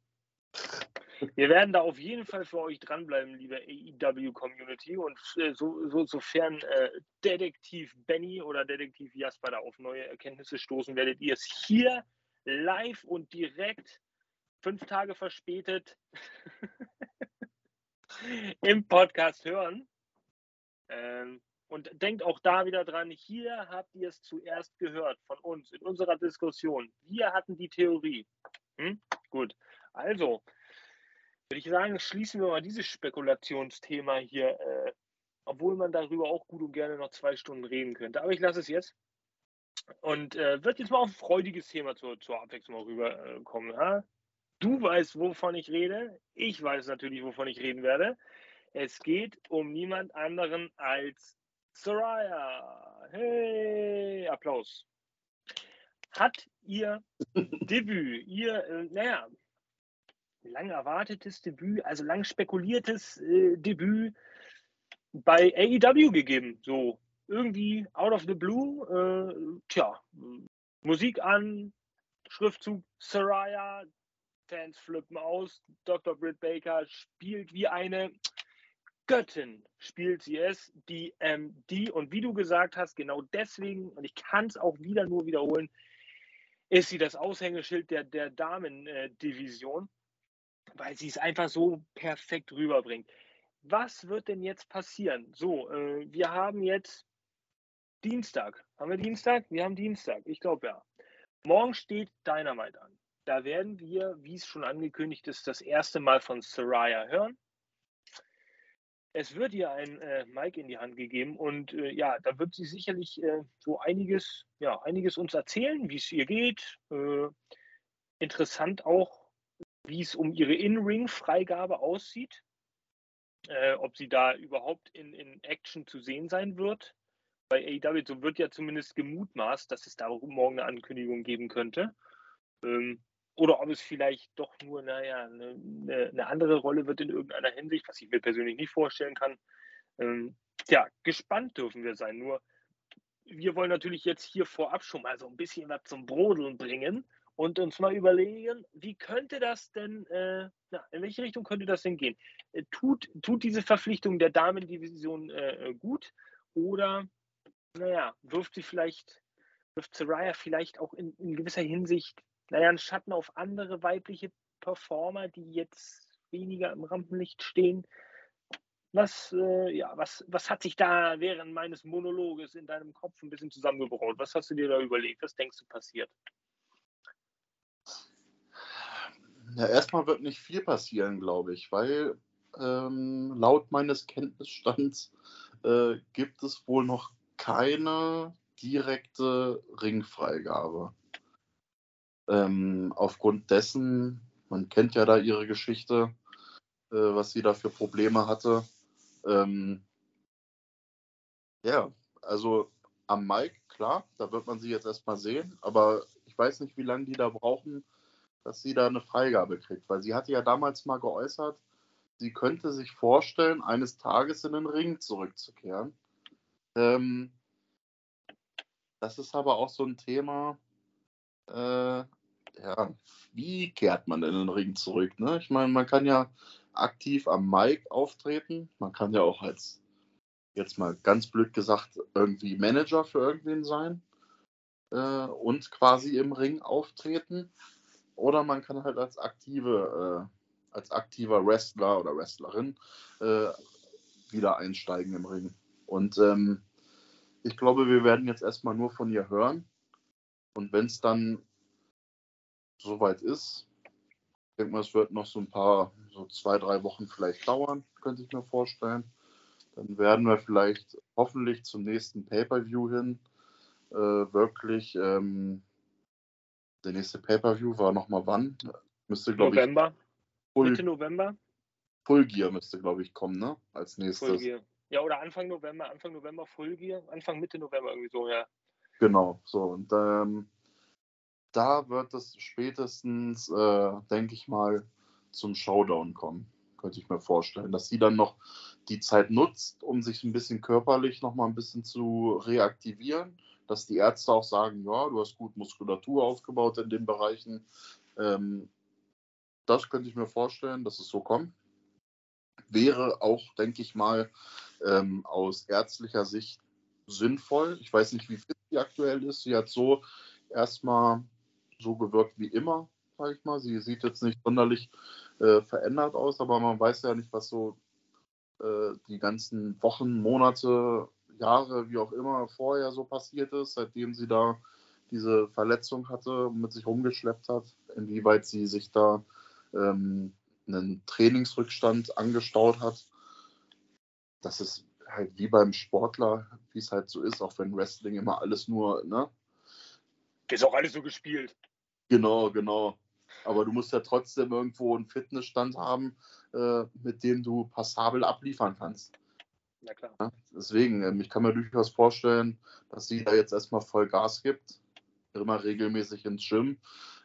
Wir werden da auf jeden Fall für euch dranbleiben, liebe AEW Community. Und äh, so, so, sofern äh, Detektiv Benny oder Detektiv Jasper da auf neue Erkenntnisse stoßen, werdet ihr es hier live und direkt fünf Tage verspätet im Podcast hören. Ähm, und denkt auch da wieder dran, hier habt ihr es zuerst gehört von uns in unserer Diskussion. Wir hatten die Theorie. Hm? gut. Also, würde ich sagen, schließen wir mal dieses Spekulationsthema hier, äh, obwohl man darüber auch gut und gerne noch zwei Stunden reden könnte. Aber ich lasse es jetzt. Und äh, wird jetzt mal auf ein freudiges Thema zur, zur Abwechslung rüberkommen. Äh, du weißt, wovon ich rede. Ich weiß natürlich, wovon ich reden werde. Es geht um niemand anderen als Soraya. Hey, Applaus. Hat ihr Debüt, ihr, äh, naja, lang erwartetes Debüt, also lang spekuliertes äh, Debüt bei AEW gegeben. So irgendwie out of the blue, äh, tja, Musik an, Schriftzug Soraya, Fans flippen aus, Dr. Britt Baker spielt wie eine Göttin, spielt sie es, die, die, und wie du gesagt hast, genau deswegen, und ich kann es auch wieder nur wiederholen, ist sie das Aushängeschild der, der Damen-Division. Weil sie es einfach so perfekt rüberbringt. Was wird denn jetzt passieren? So, äh, wir haben jetzt Dienstag. Haben wir Dienstag? Wir haben Dienstag. Ich glaube ja. Morgen steht Dynamite an. Da werden wir, wie es schon angekündigt ist, das erste Mal von Soraya hören. Es wird ihr ein äh, Mic in die Hand gegeben und äh, ja, da wird sie sicherlich äh, so einiges, ja, einiges uns erzählen, wie es ihr geht. Äh, interessant auch, wie es um ihre In-Ring-Freigabe aussieht, äh, ob sie da überhaupt in, in Action zu sehen sein wird. Bei AEW so wird ja zumindest gemutmaßt, dass es da morgen eine Ankündigung geben könnte. Ähm, oder ob es vielleicht doch nur, naja, eine, eine, andere Rolle wird in irgendeiner Hinsicht, was ich mir persönlich nicht vorstellen kann. Ähm, ja, gespannt dürfen wir sein. Nur, wir wollen natürlich jetzt hier vorab schon mal so ein bisschen was zum Brodeln bringen und uns mal überlegen, wie könnte das denn, äh, na, in welche Richtung könnte das denn gehen? Äh, tut, tut diese Verpflichtung der Damendivision äh, gut oder, naja, wirft sie vielleicht, wirft Soraya vielleicht auch in, in gewisser Hinsicht, naja, einen Schatten auf andere weibliche Performer, die jetzt weniger im Rampenlicht stehen? Was, äh, ja, was, was hat sich da während meines Monologes in deinem Kopf ein bisschen zusammengebraut? Was hast du dir da überlegt? Was denkst du passiert? Ja, erstmal wird nicht viel passieren, glaube ich, weil ähm, laut meines Kenntnisstands äh, gibt es wohl noch keine direkte Ringfreigabe. Ähm, aufgrund dessen, man kennt ja da ihre Geschichte, äh, was sie da für Probleme hatte. Ähm, ja, also am Mike, klar, da wird man sie jetzt erstmal sehen, aber ich weiß nicht, wie lange die da brauchen, dass sie da eine Freigabe kriegt, weil sie hatte ja damals mal geäußert, sie könnte sich vorstellen, eines Tages in den Ring zurückzukehren. Ähm, das ist aber auch so ein Thema, äh, ja, wie kehrt man in den Ring zurück? Ne? Ich meine, man kann ja aktiv am Mic auftreten, man kann ja auch als, jetzt mal ganz blöd gesagt, irgendwie Manager für irgendwen sein äh, und quasi im Ring auftreten. Oder man kann halt als aktive, äh, als aktiver Wrestler oder Wrestlerin äh, wieder einsteigen im Ring. Und ähm, ich glaube, wir werden jetzt erstmal nur von ihr hören. Und wenn es dann soweit ist, ich denke mal, es wird noch so ein paar, so zwei, drei Wochen vielleicht dauern, könnte ich mir vorstellen. Dann werden wir vielleicht hoffentlich zum nächsten Pay-Per-View hin äh, wirklich ähm, der nächste Pay-Per-View war nochmal wann? Müsste, glaube ich. November. Full, Mitte November. Full Gear müsste, glaube ich, kommen, ne? Als nächstes. Full Gear. Ja, oder Anfang November, Anfang November Full Gear, Anfang Mitte November irgendwie so, ja. Genau, so. Und ähm, da wird es spätestens, äh, denke ich mal, zum Showdown kommen. Könnte ich mir vorstellen. Dass sie dann noch die Zeit nutzt, um sich ein bisschen körperlich nochmal ein bisschen zu reaktivieren dass die Ärzte auch sagen, ja, du hast gut Muskulatur aufgebaut in den Bereichen. Ähm, das könnte ich mir vorstellen, dass es so kommt. Wäre auch, denke ich mal, ähm, aus ärztlicher Sicht sinnvoll. Ich weiß nicht, wie fit sie aktuell ist. Sie hat so erstmal so gewirkt wie immer, sage ich mal. Sie sieht jetzt nicht sonderlich äh, verändert aus, aber man weiß ja nicht, was so äh, die ganzen Wochen, Monate Jahre, wie auch immer, vorher so passiert ist, seitdem sie da diese Verletzung hatte und mit sich rumgeschleppt hat. inwieweit sie sich da ähm, einen Trainingsrückstand angestaut hat. Das ist halt wie beim Sportler, wie es halt so ist, auch wenn Wrestling immer alles nur, ne? Ist auch alles so gespielt. Genau, genau. Aber du musst ja trotzdem irgendwo einen Fitnessstand haben, äh, mit dem du passabel abliefern kannst. Ja, klar. Deswegen, ähm, ich kann mir durchaus vorstellen, dass sie da jetzt erstmal voll Gas gibt, immer regelmäßig ins Gym,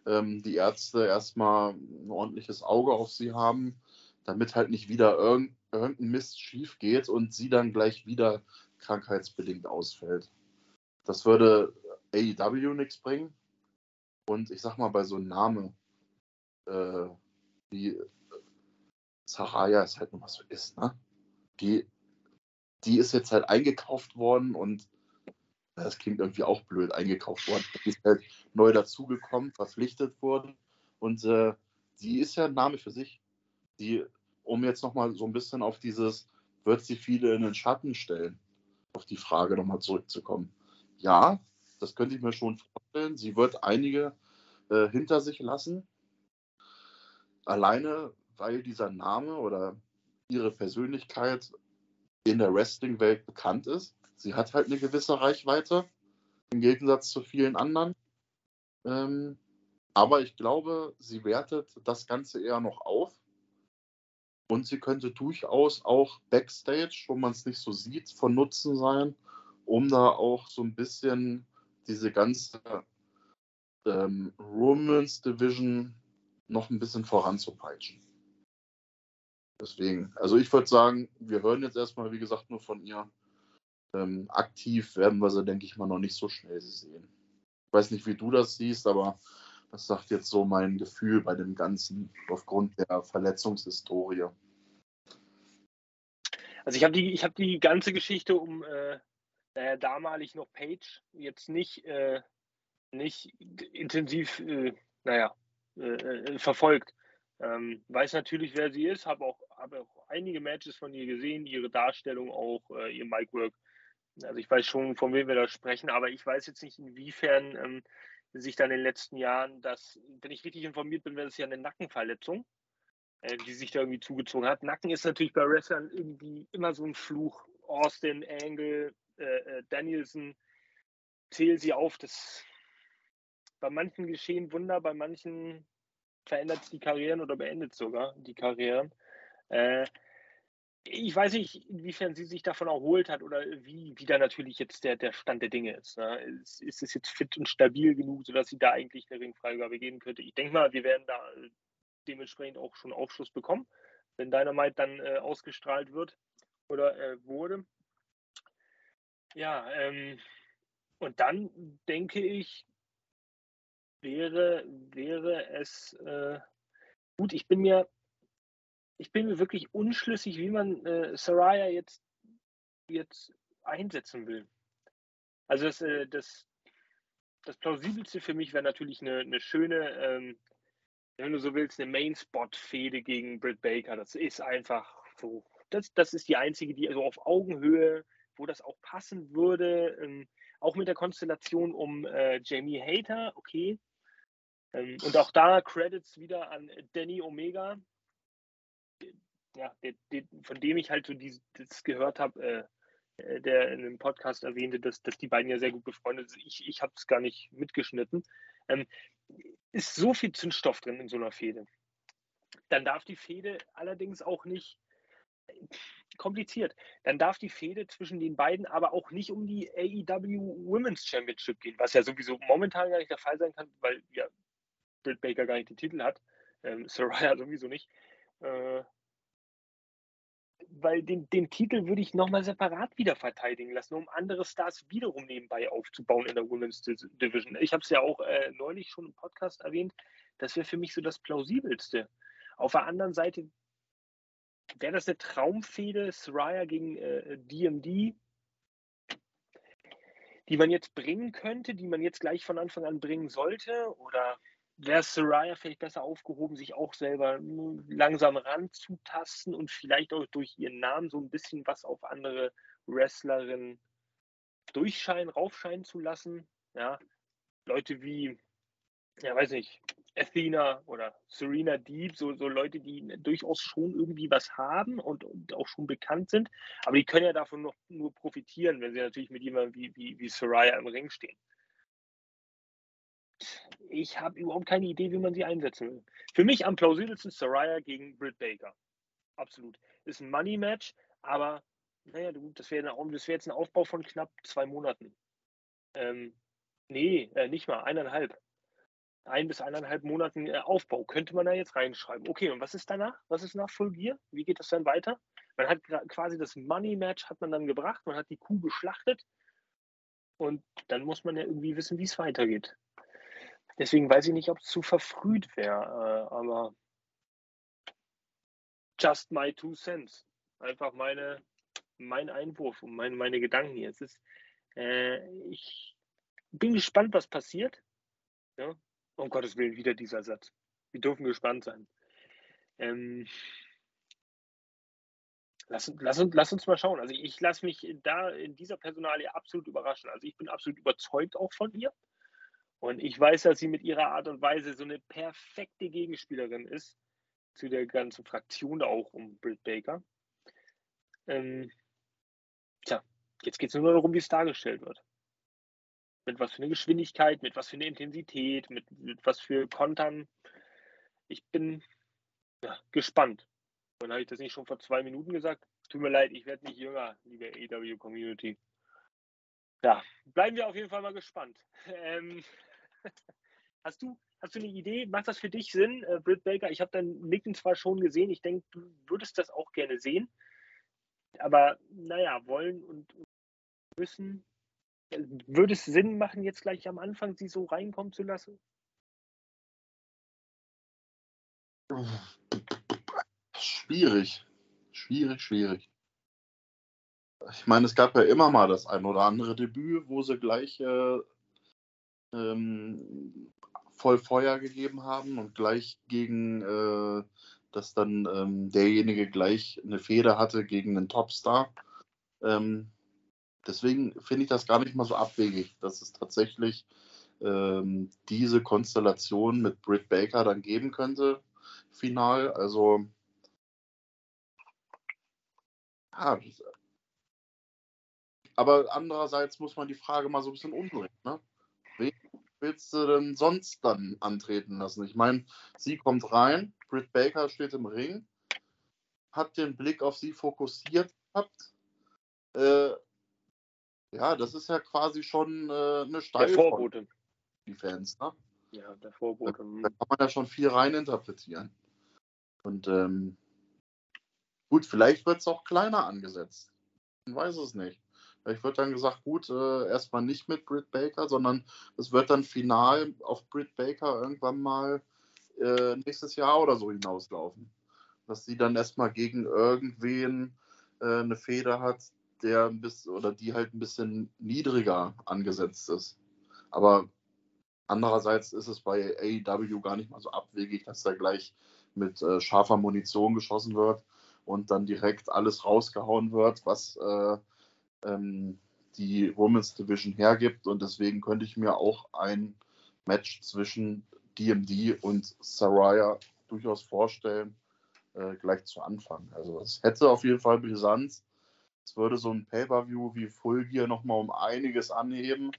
ähm, die Ärzte erstmal ein ordentliches Auge auf sie haben, damit halt nicht wieder irgend, irgendein Mist schief geht und sie dann gleich wieder krankheitsbedingt ausfällt. Das würde AEW nichts bringen. Und ich sag mal, bei so einem Namen äh, wie Saraya ist halt nur was so ist, ne? Die, die ist jetzt halt eingekauft worden und das klingt irgendwie auch blöd, eingekauft worden. Die ist halt neu dazugekommen, verpflichtet worden und äh, die ist ja ein Name für sich. Die, um jetzt nochmal so ein bisschen auf dieses, wird sie viele in den Schatten stellen, auf die Frage nochmal zurückzukommen. Ja, das könnte ich mir schon vorstellen. Sie wird einige äh, hinter sich lassen. Alleine, weil dieser Name oder ihre Persönlichkeit in der Wrestling-Welt bekannt ist. Sie hat halt eine gewisse Reichweite im Gegensatz zu vielen anderen. Ähm, aber ich glaube, sie wertet das Ganze eher noch auf. Und sie könnte durchaus auch Backstage, wo man es nicht so sieht, von Nutzen sein, um da auch so ein bisschen diese ganze ähm, Romans Division noch ein bisschen voranzupeitschen. Deswegen, also ich würde sagen, wir hören jetzt erstmal, wie gesagt, nur von ihr. Ähm, aktiv werden wir sie, denke ich mal, noch nicht so schnell sehen. Ich weiß nicht, wie du das siehst, aber das sagt jetzt so mein Gefühl bei dem Ganzen aufgrund der Verletzungshistorie. Also ich habe die, hab die ganze Geschichte um äh, naja, damalig noch Page jetzt nicht, äh, nicht intensiv, äh, naja, äh, äh, verfolgt. Ähm, weiß natürlich, wer sie ist, habe auch, hab auch einige Matches von ihr gesehen, ihre Darstellung auch, äh, ihr Micwork. Also ich weiß schon, von wem wir da sprechen, aber ich weiß jetzt nicht, inwiefern ähm, sich dann in den letzten Jahren das, wenn ich richtig informiert bin, wäre das ja eine Nackenverletzung, äh, die sich da irgendwie zugezogen hat. Nacken ist natürlich bei Wrestlern irgendwie immer so ein Fluch. Austin, Angle, äh, äh, Danielson, zähl sie auf. Das bei manchen geschehen Wunder, bei manchen verändert die Karrieren oder beendet sogar die Karrieren. Äh, ich weiß nicht, inwiefern sie sich davon erholt hat oder wie, wie da natürlich jetzt der, der Stand der Dinge ist. Ne? Ist, ist es jetzt fit und stabil genug, sodass sie da eigentlich eine Ringfreigabe geben könnte? Ich denke mal, wir werden da dementsprechend auch schon Aufschluss bekommen, wenn Dynamite dann äh, ausgestrahlt wird oder äh, wurde. Ja, ähm, und dann denke ich, wäre, wäre es äh, gut. Ich bin mir, ich bin mir wirklich unschlüssig, wie man äh, Saraya jetzt, jetzt einsetzen will. Also das, äh, das, das plausibelste für mich wäre natürlich eine, eine schöne, ähm, wenn du so willst, eine Main-Spot-Fehde gegen Britt Baker. Das ist einfach so. Das, das ist die einzige, die also auf Augenhöhe, wo das auch passen würde. Ähm, auch mit der Konstellation um äh, Jamie Hater, okay. Ähm, und auch da Credits wieder an Danny Omega, ja, der, der, von dem ich halt so dieses, das gehört habe, äh, äh, der in einem Podcast erwähnte, dass, dass die beiden ja sehr gut befreundet sind. Ich, ich habe es gar nicht mitgeschnitten. Ähm, ist so viel Zündstoff drin in so einer Fehde. Dann darf die Fehde allerdings auch nicht kompliziert. Dann darf die Fehde zwischen den beiden aber auch nicht um die AEW Women's Championship gehen, was ja sowieso momentan gar nicht der Fall sein kann, weil ja Britt Baker gar nicht den Titel hat. Ähm, Soraya sowieso nicht. Äh, weil den, den Titel würde ich nochmal separat wieder verteidigen lassen, um andere Stars wiederum nebenbei aufzubauen in der Women's Division. Ich habe es ja auch äh, neulich schon im Podcast erwähnt. Das wäre für mich so das Plausibelste. Auf der anderen Seite wäre das eine Traumfehde, Soraya gegen äh, DMD, die man jetzt bringen könnte, die man jetzt gleich von Anfang an bringen sollte? Oder wäre Soraya vielleicht besser aufgehoben, sich auch selber langsam ranzutasten und vielleicht auch durch ihren Namen so ein bisschen was auf andere Wrestlerinnen durchscheinen, raufscheinen zu lassen. Ja, Leute wie, ja, weiß nicht, Athena oder Serena Deep, so, so Leute, die durchaus schon irgendwie was haben und, und, auch schon bekannt sind, aber die können ja davon noch nur profitieren, wenn sie natürlich mit jemandem wie, wie, wie Soraya im Ring stehen. Ich habe überhaupt keine Idee, wie man sie einsetzen will. Für mich am plausibelsten Soraya gegen Britt Baker. Absolut. Ist ein Money-Match, aber naja, das wäre wär jetzt ein Aufbau von knapp zwei Monaten. Ähm, nee, äh, nicht mal, eineinhalb ein bis eineinhalb Monaten äh, Aufbau, könnte man da jetzt reinschreiben. Okay, und was ist danach? Was ist nach Full Gear? Wie geht das dann weiter? Man hat quasi das Money Match hat man dann gebracht, man hat die Kuh geschlachtet und dann muss man ja irgendwie wissen, wie es weitergeht. Deswegen weiß ich nicht, ob es zu verfrüht wäre, äh, aber just my two cents. Einfach meine, mein Einwurf und meine, meine Gedanken hier. Es ist, äh, ich bin gespannt, was passiert. Ja, um Gottes Willen, wieder dieser Satz. Wir dürfen gespannt sein. Ähm, lass, lass, lass uns mal schauen. Also ich lasse mich da in dieser Personalie absolut überraschen. Also ich bin absolut überzeugt auch von ihr. Und ich weiß, dass sie mit ihrer Art und Weise so eine perfekte Gegenspielerin ist zu der ganzen Fraktion auch um Britt Baker. Ähm, tja, jetzt geht es nur darum, wie es dargestellt wird mit was für eine Geschwindigkeit, mit was für eine Intensität, mit, mit was für Kontern. Ich bin ja, gespannt. Und habe ich das nicht schon vor zwei Minuten gesagt? Tut mir leid, ich werde nicht jünger, liebe AW Community. Ja, bleiben wir auf jeden Fall mal gespannt. Ähm, hast, du, hast du eine Idee? Macht das für dich Sinn, äh, Britt Baker? Ich habe dein Nicken zwar schon gesehen, ich denke, du würdest das auch gerne sehen. Aber naja, wollen und müssen würde es Sinn machen, jetzt gleich am Anfang sie so reinkommen zu lassen? Schwierig. Schwierig, schwierig. Ich meine, es gab ja immer mal das ein oder andere Debüt, wo sie gleich äh, ähm, voll Feuer gegeben haben und gleich gegen, äh, dass dann ähm, derjenige gleich eine Feder hatte gegen einen Topstar. Ähm, deswegen finde ich das gar nicht mal so abwegig, dass es tatsächlich ähm, diese Konstellation mit Britt Baker dann geben könnte, final. Also, ja, aber andererseits muss man die Frage mal so ein bisschen umdrehen. Ne? Willst du denn sonst dann antreten lassen? Ich meine, sie kommt rein, Britt Baker steht im Ring, hat den Blick auf sie fokussiert gehabt. Äh, ja, das ist ja quasi schon äh, eine Steil der Vorbote. die Fans, ne? Ja, der Vorbote. Da, da, kann man ja schon viel reininterpretieren. Und ähm, gut, vielleicht wird es auch kleiner angesetzt. Man weiß es nicht. Vielleicht wird dann gesagt, gut, äh, erstmal nicht mit Britt Baker, sondern es wird dann final auf Britt Baker irgendwann mal äh, nächstes Jahr oder so hinauslaufen. Dass sie dann erstmal gegen irgendwen äh, eine Feder hat, der ein bisschen oder die halt ein bisschen niedriger angesetzt ist. Aber andererseits ist es bei AEW gar nicht mal so abwegig, dass da gleich mit äh, scharfer Munition geschossen wird und dann direkt alles rausgehauen wird, was äh, ähm, die Women's Division hergibt. Und deswegen könnte ich mir auch ein Match zwischen DMD und Saraya durchaus vorstellen, äh, gleich zu Anfang. Also es hätte auf jeden Fall Brisanz. Es würde so ein Pay-Per-View wie Full Gear nochmal um einiges anheben,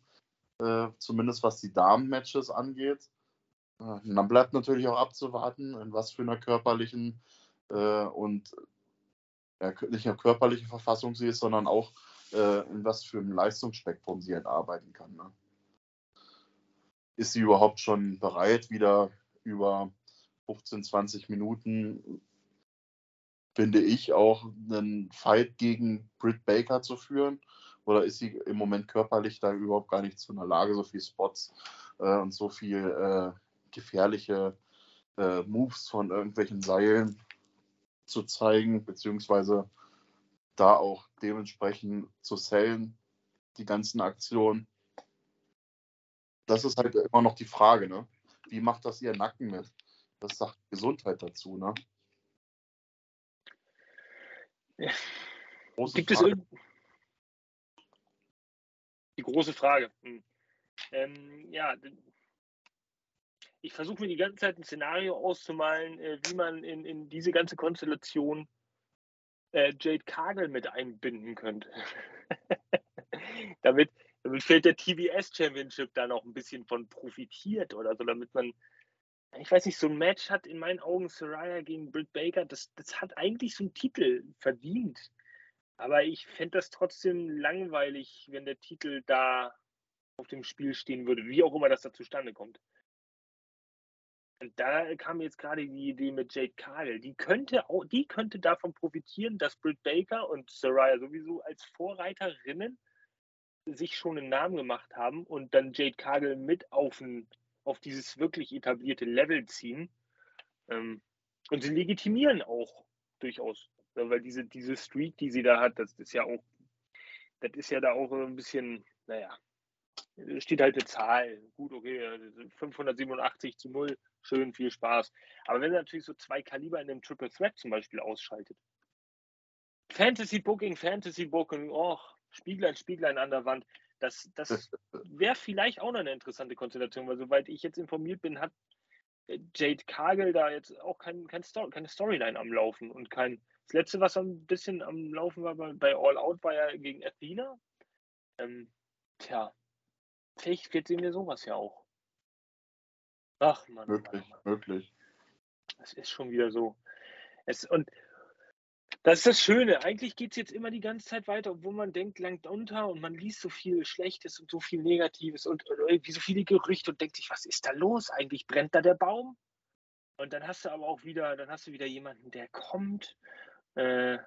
äh, zumindest was die Damen-Matches angeht. Äh, dann bleibt natürlich auch abzuwarten, in was für einer körperlichen äh, und ja, nicht nur körperliche Verfassung sie ist, sondern auch äh, in was für einem Leistungsspektrum sie halt arbeiten kann. Ne? Ist sie überhaupt schon bereit, wieder über 15, 20 Minuten finde ich, auch einen Fight gegen Britt Baker zu führen? Oder ist sie im Moment körperlich da überhaupt gar nicht zu einer Lage, so viele Spots äh, und so viel äh, gefährliche äh, Moves von irgendwelchen Seilen zu zeigen, beziehungsweise da auch dementsprechend zu sellen, die ganzen Aktionen? Das ist halt immer noch die Frage, ne? Wie macht das ihr Nacken mit? Das sagt Gesundheit dazu, ne? Große Gibt Frage. es die große Frage? Hm. Ähm, ja, ich versuche mir die ganze Zeit ein Szenario auszumalen, äh, wie man in, in diese ganze Konstellation äh, Jade Kagel mit einbinden könnte. damit, damit fällt der TBS Championship da noch ein bisschen von profitiert oder so, damit man, ich weiß nicht, so ein Match hat in meinen Augen Soraya gegen Britt Baker, das, das hat eigentlich so einen Titel verdient. Aber ich fände das trotzdem langweilig, wenn der Titel da auf dem Spiel stehen würde, wie auch immer das da zustande kommt. Da kam jetzt gerade die Idee mit Jade Cargill. Die könnte, auch, die könnte davon profitieren, dass Britt Baker und Soraya sowieso als Vorreiterinnen sich schon einen Namen gemacht haben und dann Jade Cargill mit auf, ein, auf dieses wirklich etablierte Level ziehen. Ähm, und sie legitimieren auch durchaus. Weil diese, diese Streak, die sie da hat, das ist ja auch, das ist ja da auch ein bisschen, naja, steht halt eine Zahl. Gut, okay, 587 zu 0, schön, viel Spaß. Aber wenn er natürlich so zwei Kaliber in einem Triple Threat zum Beispiel ausschaltet. Fantasy Booking, Fantasy Booking, oh, Spieglein, Spieglein an der Wand. Das, das wäre vielleicht auch noch eine interessante Konstellation, weil soweit ich jetzt informiert bin, hat Jade Kagel da jetzt auch kein, kein Story, keine Storyline am Laufen und kein. Das letzte, was ein bisschen am Laufen war bei, bei All Out, war ja gegen Athena. Ähm, tja, vielleicht sehen wir sowas ja auch. Ach man. Möglich, Mann, Mann. möglich. Das ist schon wieder so. Es, und das ist das Schöne. Eigentlich geht es jetzt immer die ganze Zeit weiter, obwohl man denkt, langt unter und man liest so viel Schlechtes und so viel Negatives und irgendwie so viele Gerüchte und denkt sich, was ist da los? Eigentlich brennt da der Baum. Und dann hast du aber auch wieder, dann hast du wieder jemanden, der kommt, äh,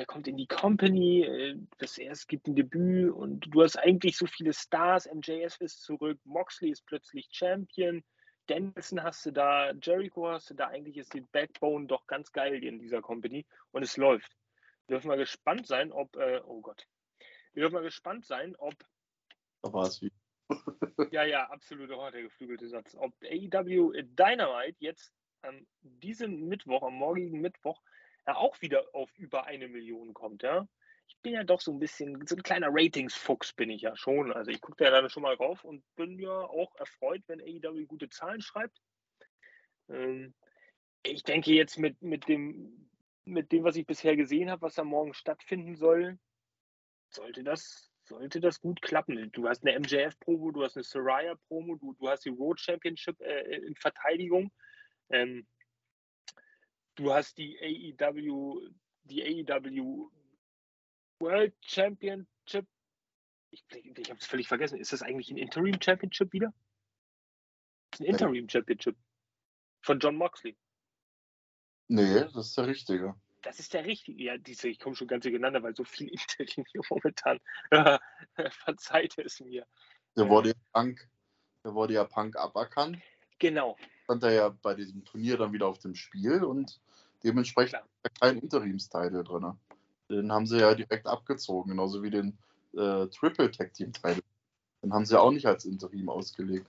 der kommt in die Company, äh, das erst gibt ein Debüt und du hast eigentlich so viele Stars, MJF ist zurück, Moxley ist plötzlich Champion, Danielson hast du da, Jericho hast du da, eigentlich ist die Backbone doch ganz geil in dieser Company und es läuft. Wir dürfen mal gespannt sein, ob, äh, oh Gott, wir dürfen mal gespannt sein, ob. War es wie. ja, ja, absolut, oh, der geflügelte Satz. Ob AEW Dynamite jetzt an diesem Mittwoch, am morgigen Mittwoch, ja auch wieder auf über eine Million kommt, ja ich bin ja doch so ein bisschen, so ein kleiner Ratingsfuchs bin ich ja schon. Also ich gucke da dann schon mal rauf und bin ja auch erfreut, wenn AEW gute Zahlen schreibt. Ähm, ich denke jetzt mit, mit, dem, mit dem, was ich bisher gesehen habe, was da morgen stattfinden soll, sollte das, sollte das gut klappen. Du hast eine MJF-Promo, du hast eine Soraya-Promo, du, du hast die Road Championship äh, in Verteidigung. Ähm, du hast die AEW, die AEW World Championship. Ich, ich habe es völlig vergessen. Ist das eigentlich ein Interim Championship wieder? Ein Interim Championship von John Moxley. Nee, das ist der richtige. Das ist der richtige. Ja, diese, ich komme schon ganz durcheinander, weil so viel Interim hier momentan. Verzeiht es mir. Der wurde ja Punk, der wurde ja Punk aberkannt. Genau. Stand er ja bei diesem Turnier dann wieder auf dem Spiel und dementsprechend kein Interimstitel drin. Den haben sie ja direkt abgezogen, genauso wie den äh, Triple Tag Team Title. Den haben sie auch nicht als Interim ausgelegt.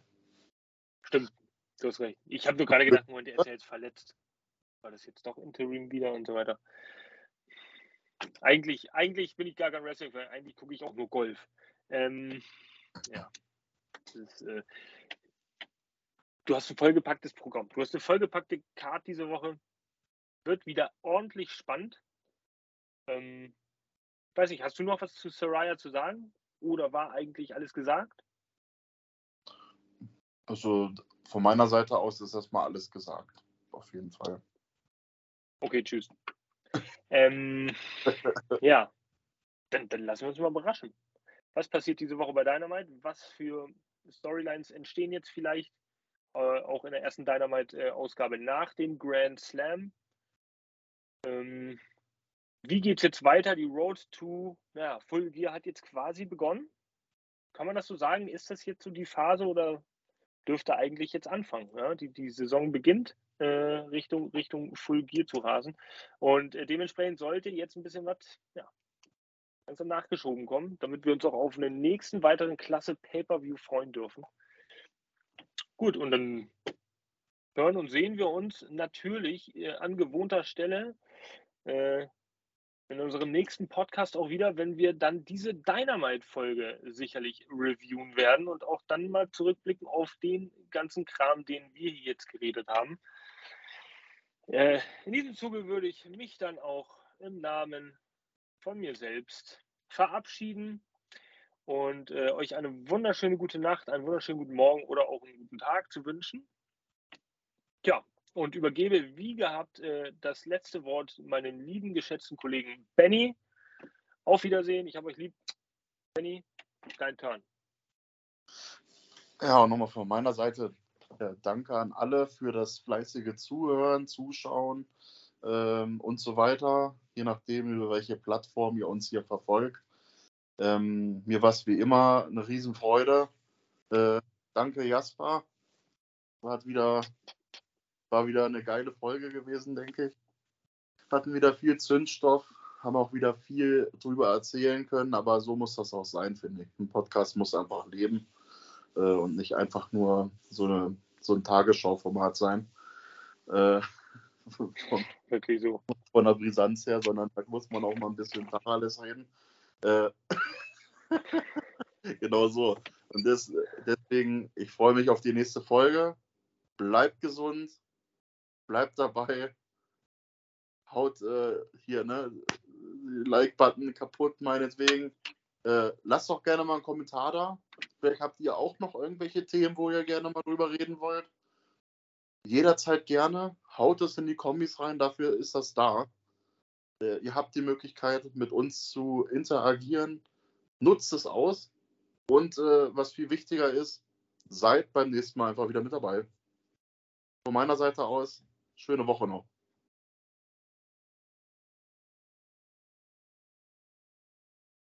Stimmt, du hast recht. Ich habe nur gerade gedacht, Moment, der ist ja jetzt verletzt. War das jetzt doch Interim wieder und so weiter. Eigentlich, eigentlich bin ich gar kein Wrestling-Fan, eigentlich gucke ich auch nur Golf. Ähm, ja. Ist, äh, du hast ein vollgepacktes Programm. Du hast eine vollgepackte Card diese Woche. Wird wieder ordentlich spannend. Ähm, weiß nicht, hast du noch was zu Soraya zu sagen? Oder war eigentlich alles gesagt? Also von meiner Seite aus ist erstmal alles gesagt. Auf jeden Fall. Okay, tschüss. ähm, ja, dann, dann lassen wir uns mal überraschen. Was passiert diese Woche bei Dynamite? Was für Storylines entstehen jetzt vielleicht auch in der ersten Dynamite-Ausgabe nach dem Grand Slam? Ähm, wie geht es jetzt weiter? Die Road to ja, Full Gear hat jetzt quasi begonnen. Kann man das so sagen? Ist das jetzt so die Phase oder dürfte eigentlich jetzt anfangen? Ja? Die, die Saison beginnt äh, Richtung, Richtung Full Gear zu rasen. Und äh, dementsprechend sollte jetzt ein bisschen was ja, langsam nachgeschoben kommen, damit wir uns auch auf einen nächsten weiteren Klasse Pay-Per-View freuen dürfen. Gut, und dann hören und sehen wir uns natürlich äh, an gewohnter Stelle. Äh, in unserem nächsten Podcast auch wieder, wenn wir dann diese Dynamite-Folge sicherlich reviewen werden und auch dann mal zurückblicken auf den ganzen Kram, den wir hier jetzt geredet haben. Äh, in diesem Zuge würde ich mich dann auch im Namen von mir selbst verabschieden und äh, euch eine wunderschöne gute Nacht, einen wunderschönen guten Morgen oder auch einen guten Tag zu wünschen. Ja, und übergebe wie gehabt äh, das letzte Wort meinem lieben, geschätzten Kollegen Benny. Auf Wiedersehen, ich habe euch lieb. Benny, dein Turn. Ja, und nochmal von meiner Seite äh, danke an alle für das fleißige Zuhören, Zuschauen ähm, und so weiter, je nachdem, über welche Plattform ihr uns hier verfolgt. Ähm, mir war es wie immer eine Riesenfreude. Äh, danke, Jasper. Hat wieder war wieder eine geile Folge gewesen, denke ich. Hatten wieder viel Zündstoff, haben auch wieder viel drüber erzählen können, aber so muss das auch sein, finde ich. Ein Podcast muss einfach leben äh, und nicht einfach nur so, eine, so ein Tagesschau-Format sein. Äh, von, Wirklich so. Von der Brisanz her, sondern da muss man auch mal ein bisschen Tacheles reden. Äh, genau so. Und das, deswegen, ich freue mich auf die nächste Folge. Bleibt gesund, bleibt dabei, haut äh, hier, ne, Like-Button kaputt, meinetwegen. Äh, lasst doch gerne mal einen Kommentar da. Vielleicht habt ihr auch noch irgendwelche Themen, wo ihr gerne mal drüber reden wollt. Jederzeit gerne. Haut es in die Kombis rein, dafür ist das da. Äh, ihr habt die Möglichkeit, mit uns zu interagieren. Nutzt es aus. Und äh, was viel wichtiger ist, seid beim nächsten Mal einfach wieder mit dabei. Von meiner Seite aus, Schöne Woche noch.